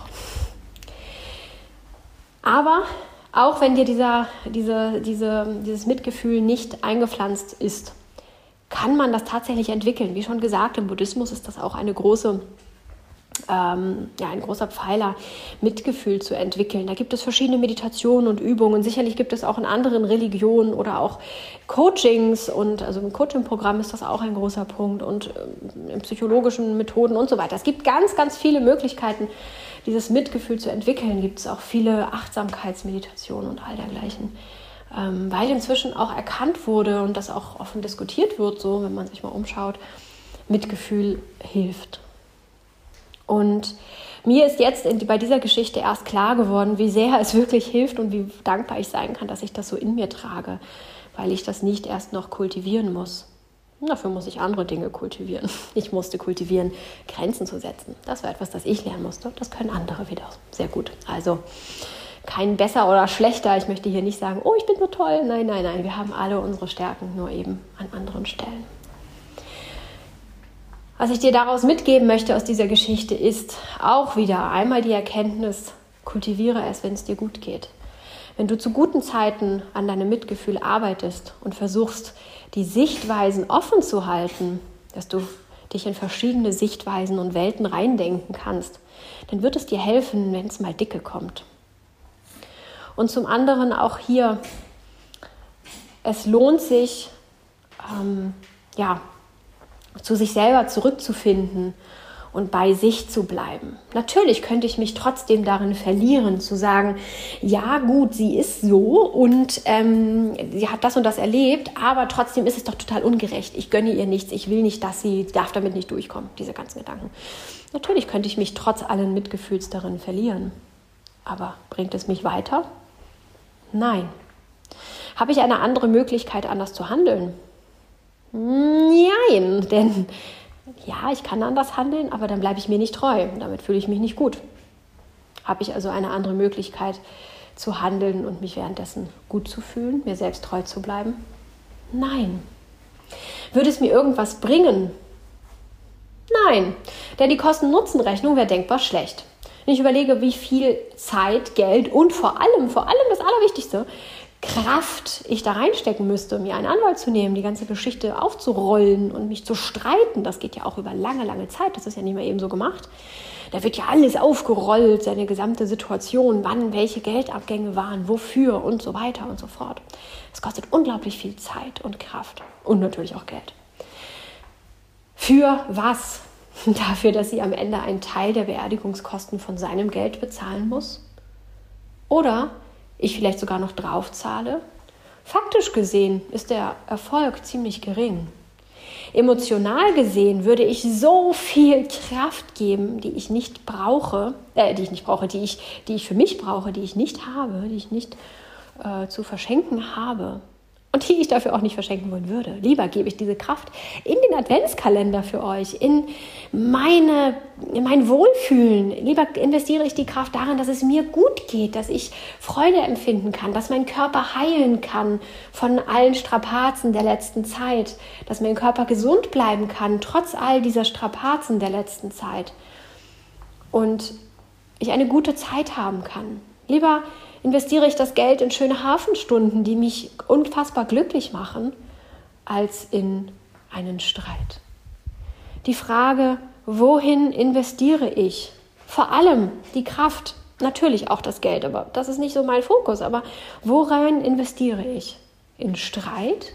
Aber auch wenn dir dieser, diese, diese, dieses Mitgefühl nicht eingepflanzt ist, kann man das tatsächlich entwickeln. Wie schon gesagt, im Buddhismus ist das auch eine große ähm, ja, ein großer Pfeiler, Mitgefühl zu entwickeln. Da gibt es verschiedene Meditationen und Übungen. Sicherlich gibt es auch in anderen Religionen oder auch Coachings und also im Coaching-Programm ist das auch ein großer Punkt und ähm, in psychologischen Methoden und so weiter. Es gibt ganz, ganz viele Möglichkeiten, dieses Mitgefühl zu entwickeln. Gibt es auch viele Achtsamkeitsmeditationen und all dergleichen. Ähm, weil inzwischen auch erkannt wurde und das auch offen diskutiert wird, so wenn man sich mal umschaut, Mitgefühl hilft. Und mir ist jetzt bei dieser Geschichte erst klar geworden, wie sehr es wirklich hilft und wie dankbar ich sein kann, dass ich das so in mir trage, weil ich das nicht erst noch kultivieren muss. Dafür muss ich andere Dinge kultivieren. [LAUGHS] Ich musste kultivieren, Grenzen zu setzen. Das war etwas, das ich lernen musste. Das können andere wieder sehr gut. Also kein besser oder schlechter. Ich möchte hier nicht sagen, oh, ich bin so toll. Nein, nein, nein. Wir haben alle unsere Stärken, nur eben an anderen Stellen. Was ich dir daraus mitgeben möchte aus dieser Geschichte ist auch wieder einmal die Erkenntnis, kultiviere es, wenn es dir gut geht. Wenn du zu guten Zeiten an deinem Mitgefühl arbeitest und versuchst, die Sichtweisen offen zu halten, dass du dich in verschiedene Sichtweisen und Welten reindenken kannst, dann wird es dir helfen, wenn es mal dicke kommt. Und zum anderen auch hier, es lohnt sich, ähm, ja, zu sich selber zurückzufinden und bei sich zu bleiben. Natürlich könnte ich mich trotzdem darin verlieren, zu sagen, ja gut, sie ist so und ähm, sie hat das und das erlebt, aber trotzdem ist es doch total ungerecht. Ich gönne ihr nichts, ich will nicht, dass sie darf damit nicht durchkommen, diese ganzen Gedanken. Natürlich könnte ich mich trotz allen Mitgefühls darin verlieren. Aber bringt es mich weiter? Nein. Habe ich eine andere Möglichkeit, anders zu handeln? Nein, denn ja, ich kann anders handeln, aber dann bleibe ich mir nicht treu. Damit fühle ich mich nicht gut. Habe ich also eine andere Möglichkeit zu handeln und mich währenddessen gut zu fühlen, mir selbst treu zu bleiben? Nein. Würde es mir irgendwas bringen? Nein, denn die Kosten-Nutzen-Rechnung wäre denkbar schlecht. ich überlege, wie viel Zeit, Geld und vor allem, vor allem das Allerwichtigste, Kraft ich da reinstecken müsste, mir einen Anwalt zu nehmen, die ganze Geschichte aufzurollen und mich zu streiten, das geht ja auch über lange, lange Zeit, das ist ja nicht mehr eben so gemacht. Da wird ja alles aufgerollt, seine gesamte Situation, wann welche Geldabgänge waren, wofür und so weiter und so fort. Es kostet unglaublich viel Zeit und Kraft und natürlich auch Geld. Für was? [LAUGHS] Dafür, dass sie am Ende einen Teil der Beerdigungskosten von seinem Geld bezahlen muss? Oder ich vielleicht sogar noch draufzahle? Faktisch gesehen ist der Erfolg ziemlich gering. Emotional gesehen würde ich so viel Kraft geben, die ich nicht brauche, äh, die ich nicht brauche, die ich, die ich für mich brauche, die ich nicht habe, die ich nicht äh, zu verschenken habe und die ich dafür auch nicht verschenken wollen würde. Lieber gebe ich diese Kraft in den Adventskalender für euch, in, meine, in mein Wohlfühlen. Lieber investiere ich die Kraft darin, dass es mir gut geht, dass ich Freude empfinden kann, dass mein Körper heilen kann von allen Strapazen der letzten Zeit, dass mein Körper gesund bleiben kann, trotz all dieser Strapazen der letzten Zeit. Und ich eine gute Zeit haben kann. Lieber investiere ich das Geld in schöne Hafenstunden, die mich unfassbar glücklich machen, als in einen Streit. Die Frage, wohin investiere ich? Vor allem die Kraft, natürlich auch das Geld, aber das ist nicht so mein Fokus. Aber worein investiere ich? In Streit,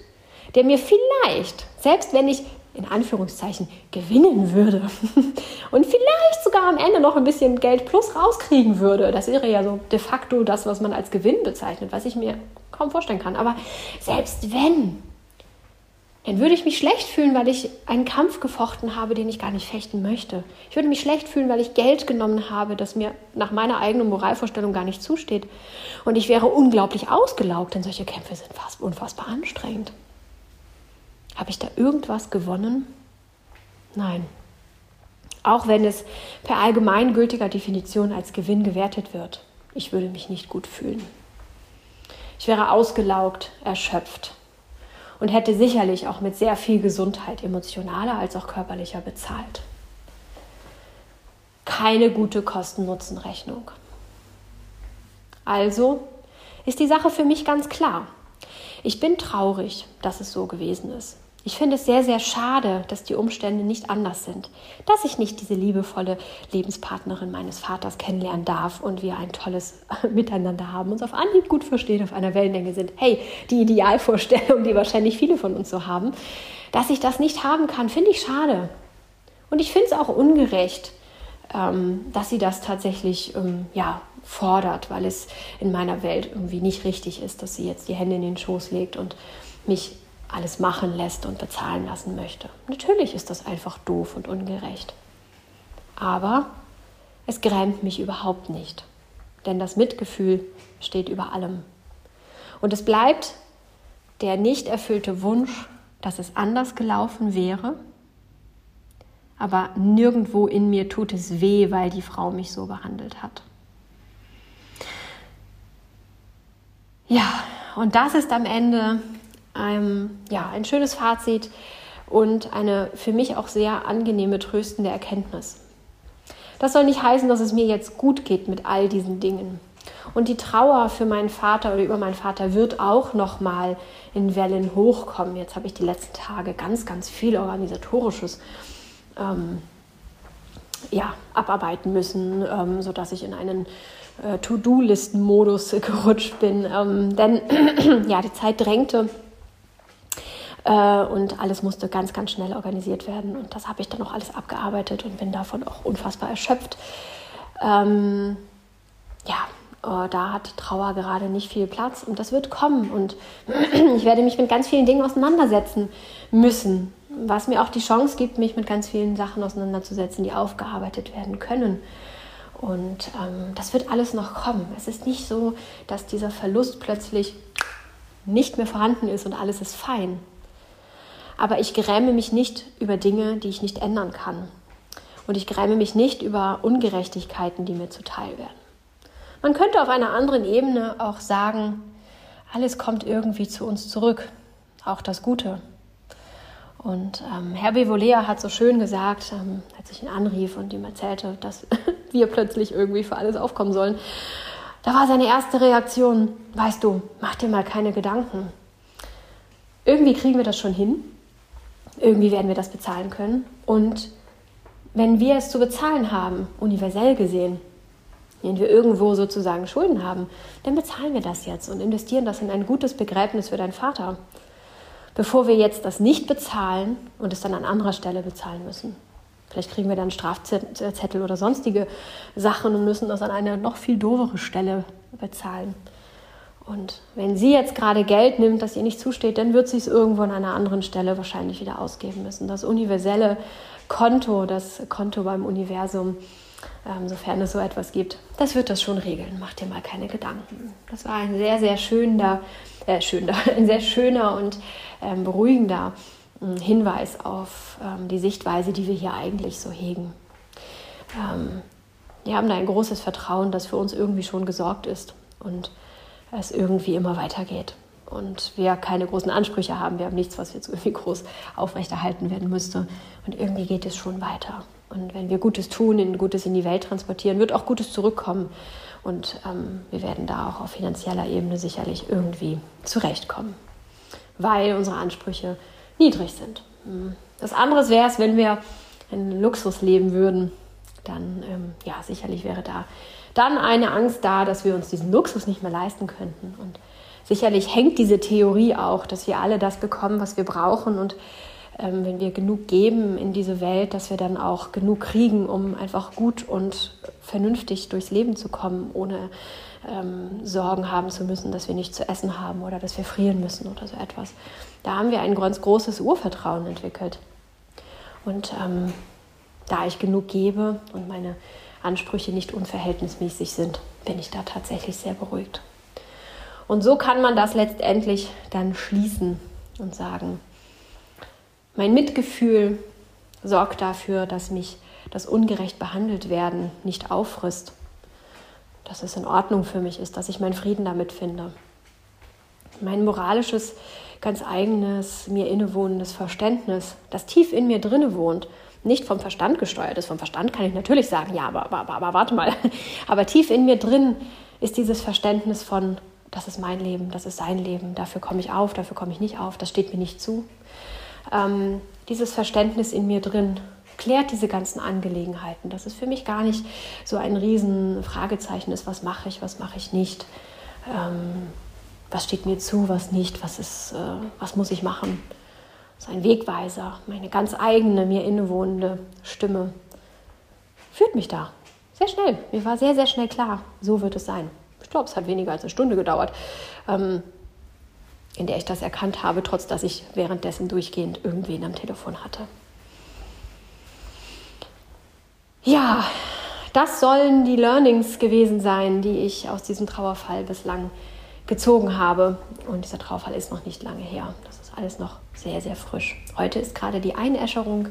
der mir vielleicht, selbst wenn ich in Anführungszeichen gewinnen würde [LAUGHS] und vielleicht sogar am Ende noch ein bisschen Geld plus rauskriegen würde. Das wäre ja so de facto das, was man als Gewinn bezeichnet, was ich mir kaum vorstellen kann. Aber selbst wenn, dann würde ich mich schlecht fühlen, weil ich einen Kampf gefochten habe, den ich gar nicht fechten möchte. Ich würde mich schlecht fühlen, weil ich Geld genommen habe, das mir nach meiner eigenen Moralvorstellung gar nicht zusteht. Und ich wäre unglaublich ausgelaugt, denn solche Kämpfe sind fast unfassbar anstrengend. Habe ich da irgendwas gewonnen? Nein. Auch wenn es per allgemeingültiger Definition als Gewinn gewertet wird. Ich würde mich nicht gut fühlen. Ich wäre ausgelaugt, erschöpft und hätte sicherlich auch mit sehr viel Gesundheit, emotionaler als auch körperlicher bezahlt. Keine gute Kosten-Nutzen-Rechnung. Also ist die Sache für mich ganz klar. Ich bin traurig, dass es so gewesen ist. Ich finde es sehr, sehr schade, dass die Umstände nicht anders sind, dass ich nicht diese liebevolle Lebenspartnerin meines Vaters kennenlernen darf und wir ein tolles [LAUGHS] Miteinander haben, uns auf Anhieb gut verstehen, auf einer Wellenlänge sind. Hey, die Idealvorstellung, die wahrscheinlich viele von uns so haben, dass ich das nicht haben kann, finde ich schade. Und ich finde es auch ungerecht, ähm, dass sie das tatsächlich ähm, ja, fordert, weil es in meiner Welt irgendwie nicht richtig ist, dass sie jetzt die Hände in den Schoß legt und mich alles machen lässt und bezahlen lassen möchte. Natürlich ist das einfach doof und ungerecht. Aber es grämt mich überhaupt nicht, denn das Mitgefühl steht über allem. Und es bleibt der nicht erfüllte Wunsch, dass es anders gelaufen wäre, aber nirgendwo in mir tut es weh, weil die Frau mich so behandelt hat. Ja, und das ist am Ende ähm, ja, ein schönes Fazit und eine für mich auch sehr angenehme, tröstende Erkenntnis. Das soll nicht heißen, dass es mir jetzt gut geht mit all diesen Dingen. Und die Trauer für meinen Vater oder über meinen Vater wird auch noch mal in Wellen hochkommen. Jetzt habe ich die letzten Tage ganz, ganz viel organisatorisches ähm, ja, abarbeiten müssen, ähm, sodass ich in einen äh, To-Do-Listen-Modus [LAUGHS] gerutscht bin. Ähm, denn [CLEARS THROAT] ja, die Zeit drängte äh, und alles musste ganz, ganz schnell organisiert werden. Und das habe ich dann auch alles abgearbeitet und bin davon auch unfassbar erschöpft. Ähm, ja, äh, da hat Trauer gerade nicht viel Platz und das wird kommen. Und [CLEARS THROAT] ich werde mich mit ganz vielen Dingen auseinandersetzen müssen, was mir auch die Chance gibt, mich mit ganz vielen Sachen auseinanderzusetzen, die aufgearbeitet werden können. Und ähm, das wird alles noch kommen. Es ist nicht so, dass dieser Verlust plötzlich nicht mehr vorhanden ist und alles ist fein aber ich gräme mich nicht über Dinge, die ich nicht ändern kann. Und ich gräme mich nicht über Ungerechtigkeiten, die mir zuteil werden. Man könnte auf einer anderen Ebene auch sagen, alles kommt irgendwie zu uns zurück, auch das Gute. Und ähm, Herr Bevolea hat so schön gesagt, ähm, als ich ihn anrief und ihm erzählte, dass [LAUGHS] wir plötzlich irgendwie für alles aufkommen sollen, da war seine erste Reaktion, weißt du, mach dir mal keine Gedanken. Irgendwie kriegen wir das schon hin irgendwie werden wir das bezahlen können. Und wenn wir es zu bezahlen haben, universell gesehen, wenn wir irgendwo sozusagen Schulden haben, dann bezahlen wir das jetzt und investieren das in ein gutes Begräbnis für deinen Vater, bevor wir jetzt das nicht bezahlen und es dann an anderer Stelle bezahlen müssen. Vielleicht kriegen wir dann Strafzettel oder sonstige Sachen und müssen das an einer noch viel doofere Stelle bezahlen. Und wenn sie jetzt gerade Geld nimmt, das ihr nicht zusteht, dann wird sie es irgendwo an einer anderen Stelle wahrscheinlich wieder ausgeben müssen. Das universelle Konto, das Konto beim Universum, ähm, sofern es so etwas gibt, das wird das schon regeln. Mach dir mal keine Gedanken. Das war ein sehr, sehr schöner, äh, schöner, [LAUGHS] ein sehr schöner und ähm, beruhigender äh, Hinweis auf ähm, die Sichtweise, die wir hier eigentlich so hegen. Ähm, wir haben da ein großes Vertrauen, dass für uns irgendwie schon gesorgt ist. Und es irgendwie immer weitergeht. Und wir keine großen Ansprüche haben. Wir haben nichts, was jetzt irgendwie groß aufrechterhalten werden müsste. Und irgendwie geht es schon weiter. Und wenn wir Gutes tun, Gutes in die Welt transportieren, wird auch Gutes zurückkommen. Und ähm, wir werden da auch auf finanzieller Ebene sicherlich irgendwie zurechtkommen, weil unsere Ansprüche niedrig sind. Hm. Das andere wäre es, wenn wir in Luxus leben würden, dann ähm, ja, sicherlich wäre da dann eine Angst da, dass wir uns diesen Luxus nicht mehr leisten könnten. Und sicherlich hängt diese Theorie auch, dass wir alle das bekommen, was wir brauchen und ähm, wenn wir genug geben in diese Welt, dass wir dann auch genug kriegen, um einfach gut und vernünftig durchs Leben zu kommen, ohne ähm, Sorgen haben zu müssen, dass wir nichts zu essen haben oder dass wir frieren müssen oder so etwas. Da haben wir ein ganz großes Urvertrauen entwickelt. Und ähm, da ich genug gebe und meine Ansprüche nicht unverhältnismäßig sind, bin ich da tatsächlich sehr beruhigt. Und so kann man das letztendlich dann schließen und sagen, mein Mitgefühl sorgt dafür, dass mich das ungerecht behandelt werden nicht auffrisst, dass es in Ordnung für mich ist, dass ich meinen Frieden damit finde. Mein moralisches, ganz eigenes, mir innewohnendes Verständnis, das tief in mir drinne wohnt, nicht vom Verstand gesteuert ist. Vom Verstand kann ich natürlich sagen, ja, aber, aber, aber, warte mal. [LAUGHS] Aber tief in mir drin ist dieses Verständnis von, das ist mein Leben, das ist sein Leben, dafür komme ich auf, dafür komme ich nicht auf, das steht mir nicht zu. Ähm, dieses Verständnis in mir drin klärt diese ganzen Angelegenheiten, dass es für mich gar nicht so ein riesen Fragezeichen ist, was mache ich, was mache ich nicht, ähm, was steht mir zu, was nicht, was, ist, äh, was muss ich machen ist ein Wegweiser, meine ganz eigene, mir innewohnende Stimme führt mich da. Sehr schnell. Mir war sehr, sehr schnell klar, so wird es sein. Ich glaube, es hat weniger als eine Stunde gedauert, ähm, in der ich das erkannt habe, trotz dass ich währenddessen durchgehend irgendwen am Telefon hatte. Ja, das sollen die Learnings gewesen sein, die ich aus diesem Trauerfall bislang gezogen habe. Und dieser Trauerfall ist noch nicht lange her. Das ist alles noch sehr, sehr frisch. Heute ist gerade die Einäscherung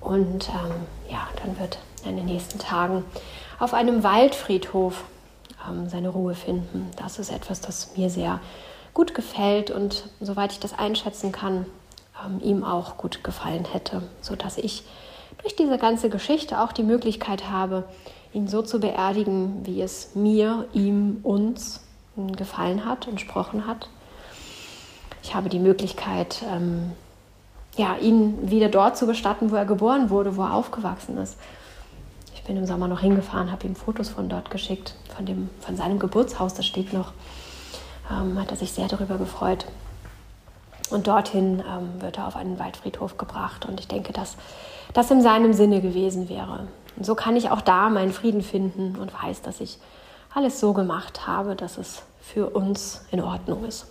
und ähm, ja, dann wird in den nächsten Tagen auf einem Waldfriedhof ähm, seine Ruhe finden. Das ist etwas, das mir sehr gut gefällt und soweit ich das einschätzen kann, ähm, ihm auch gut gefallen hätte, sodass ich durch diese ganze Geschichte auch die Möglichkeit habe, ihn so zu beerdigen, wie es mir, ihm, uns gefallen hat, entsprochen hat. Ich habe die Möglichkeit, ähm, ja, ihn wieder dort zu bestatten, wo er geboren wurde, wo er aufgewachsen ist. Ich bin im Sommer noch hingefahren, habe ihm Fotos von dort geschickt, von, dem, von seinem Geburtshaus, das steht noch. Ähm, hat er sich sehr darüber gefreut. Und dorthin ähm, wird er auf einen Waldfriedhof gebracht. Und ich denke, dass das in seinem Sinne gewesen wäre. Und so kann ich auch da meinen Frieden finden und weiß, dass ich alles so gemacht habe, dass es für uns in Ordnung ist.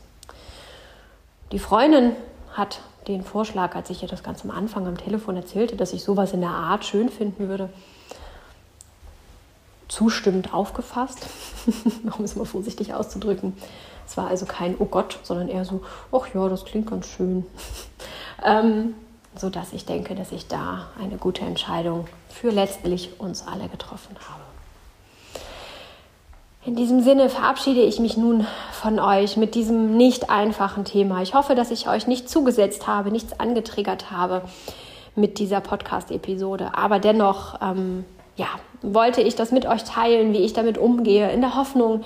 Die Freundin hat den Vorschlag, als ich ihr das ganz am Anfang am Telefon erzählte, dass ich sowas in der Art schön finden würde, zustimmend aufgefasst, [LAUGHS] um es mal vorsichtig auszudrücken. Es war also kein Oh Gott, sondern eher so, ach ja, das klingt ganz schön. [LAUGHS] ähm, sodass ich denke, dass ich da eine gute Entscheidung für letztlich uns alle getroffen habe. In diesem Sinne verabschiede ich mich nun von euch mit diesem nicht einfachen Thema. Ich hoffe, dass ich euch nicht zugesetzt habe, nichts angetriggert habe mit dieser Podcast-Episode. Aber dennoch, ähm, ja, wollte ich das mit euch teilen, wie ich damit umgehe, in der Hoffnung,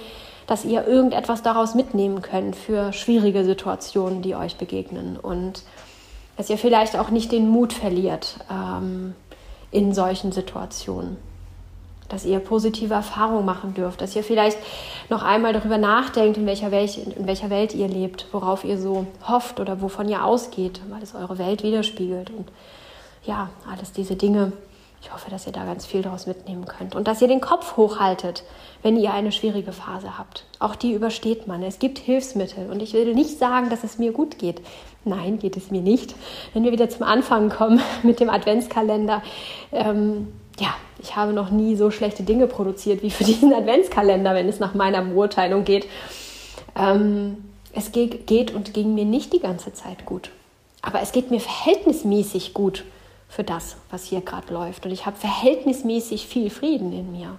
dass ihr irgendetwas daraus mitnehmen könnt für schwierige Situationen, die euch begegnen und dass ihr vielleicht auch nicht den Mut verliert ähm, in solchen Situationen dass ihr positive Erfahrungen machen dürft, dass ihr vielleicht noch einmal darüber nachdenkt, in welcher, Welt, in welcher Welt ihr lebt, worauf ihr so hofft oder wovon ihr ausgeht, weil es eure Welt widerspiegelt. Und ja, alles diese Dinge. Ich hoffe, dass ihr da ganz viel daraus mitnehmen könnt und dass ihr den Kopf hochhaltet, wenn ihr eine schwierige Phase habt. Auch die übersteht man. Es gibt Hilfsmittel und ich will nicht sagen, dass es mir gut geht. Nein, geht es mir nicht. Wenn wir wieder zum Anfang kommen [LAUGHS] mit dem Adventskalender, ähm, ja, ich habe noch nie so schlechte Dinge produziert wie für diesen Adventskalender, wenn es nach meiner Beurteilung geht. Ähm, es geht und ging mir nicht die ganze Zeit gut. Aber es geht mir verhältnismäßig gut für das, was hier gerade läuft. Und ich habe verhältnismäßig viel Frieden in mir.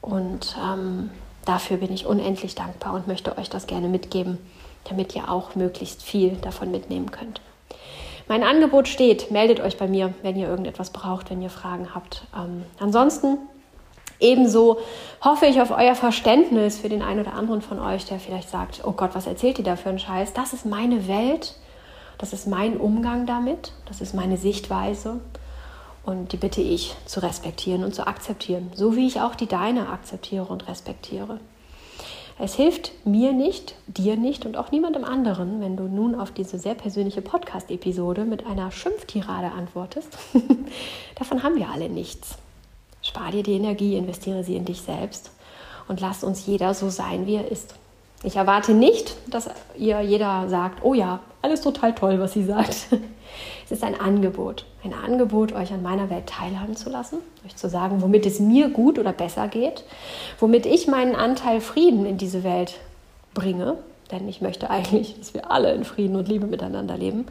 Und ähm, dafür bin ich unendlich dankbar und möchte euch das gerne mitgeben, damit ihr auch möglichst viel davon mitnehmen könnt. Mein Angebot steht. Meldet euch bei mir, wenn ihr irgendetwas braucht, wenn ihr Fragen habt. Ähm, ansonsten ebenso hoffe ich auf euer Verständnis für den einen oder anderen von euch, der vielleicht sagt, oh Gott, was erzählt ihr da für einen Scheiß? Das ist meine Welt. Das ist mein Umgang damit. Das ist meine Sichtweise. Und die bitte ich zu respektieren und zu akzeptieren, so wie ich auch die deine akzeptiere und respektiere. Es hilft mir nicht, dir nicht und auch niemandem anderen, wenn du nun auf diese sehr persönliche Podcast-Episode mit einer Schimpftirade antwortest. [LAUGHS] Davon haben wir alle nichts. Spar dir die Energie, investiere sie in dich selbst und lass uns jeder so sein, wie er ist. Ich erwarte nicht, dass ihr jeder sagt, oh ja, alles total toll, was sie sagt. [LAUGHS] Es ist ein Angebot, ein Angebot, euch an meiner Welt teilhaben zu lassen, euch zu sagen, womit es mir gut oder besser geht, womit ich meinen Anteil Frieden in diese Welt bringe, denn ich möchte eigentlich, dass wir alle in Frieden und Liebe miteinander leben,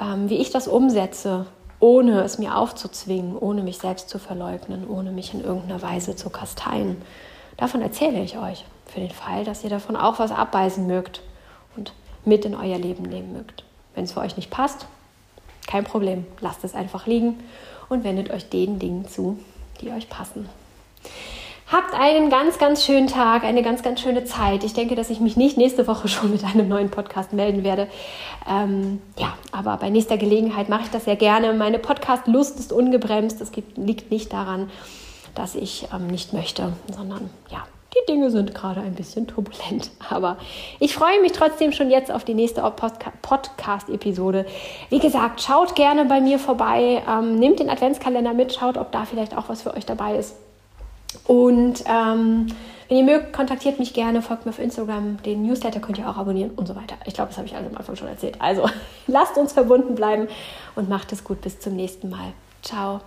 ähm, wie ich das umsetze, ohne es mir aufzuzwingen, ohne mich selbst zu verleugnen, ohne mich in irgendeiner Weise zu kasteien. Davon erzähle ich euch, für den Fall, dass ihr davon auch was abbeißen mögt und mit in euer Leben nehmen mögt. Wenn es für euch nicht passt, kein Problem, lasst es einfach liegen und wendet euch den Dingen zu, die euch passen. Habt einen ganz, ganz schönen Tag, eine ganz, ganz schöne Zeit. Ich denke, dass ich mich nicht nächste Woche [LAUGHS] schon mit einem neuen Podcast melden werde. Ähm, ja, aber bei nächster Gelegenheit mache ich das sehr gerne. Meine Podcast-Lust ist ungebremst. Das liegt nicht daran, dass ich ähm, nicht möchte, sondern ja, die Dinge sind gerade ein bisschen turbulent. [LAUGHS] Aber ich freue mich trotzdem schon jetzt auf die nächste Podcast-Episode. Wie gesagt, schaut gerne bei mir vorbei, ähm, nehmt den Adventskalender mit, schaut, ob da vielleicht auch was für euch dabei ist. Und ähm, wenn ihr mögt, kontaktiert mich gerne, folgt mir auf Instagram. Den Newsletter könnt ihr auch abonnieren und so weiter. Ich glaube, das habe ich alles am Anfang schon erzählt. Also [LAUGHS] lasst uns verbunden bleiben und macht es gut. Bis zum nächsten Mal. Ciao.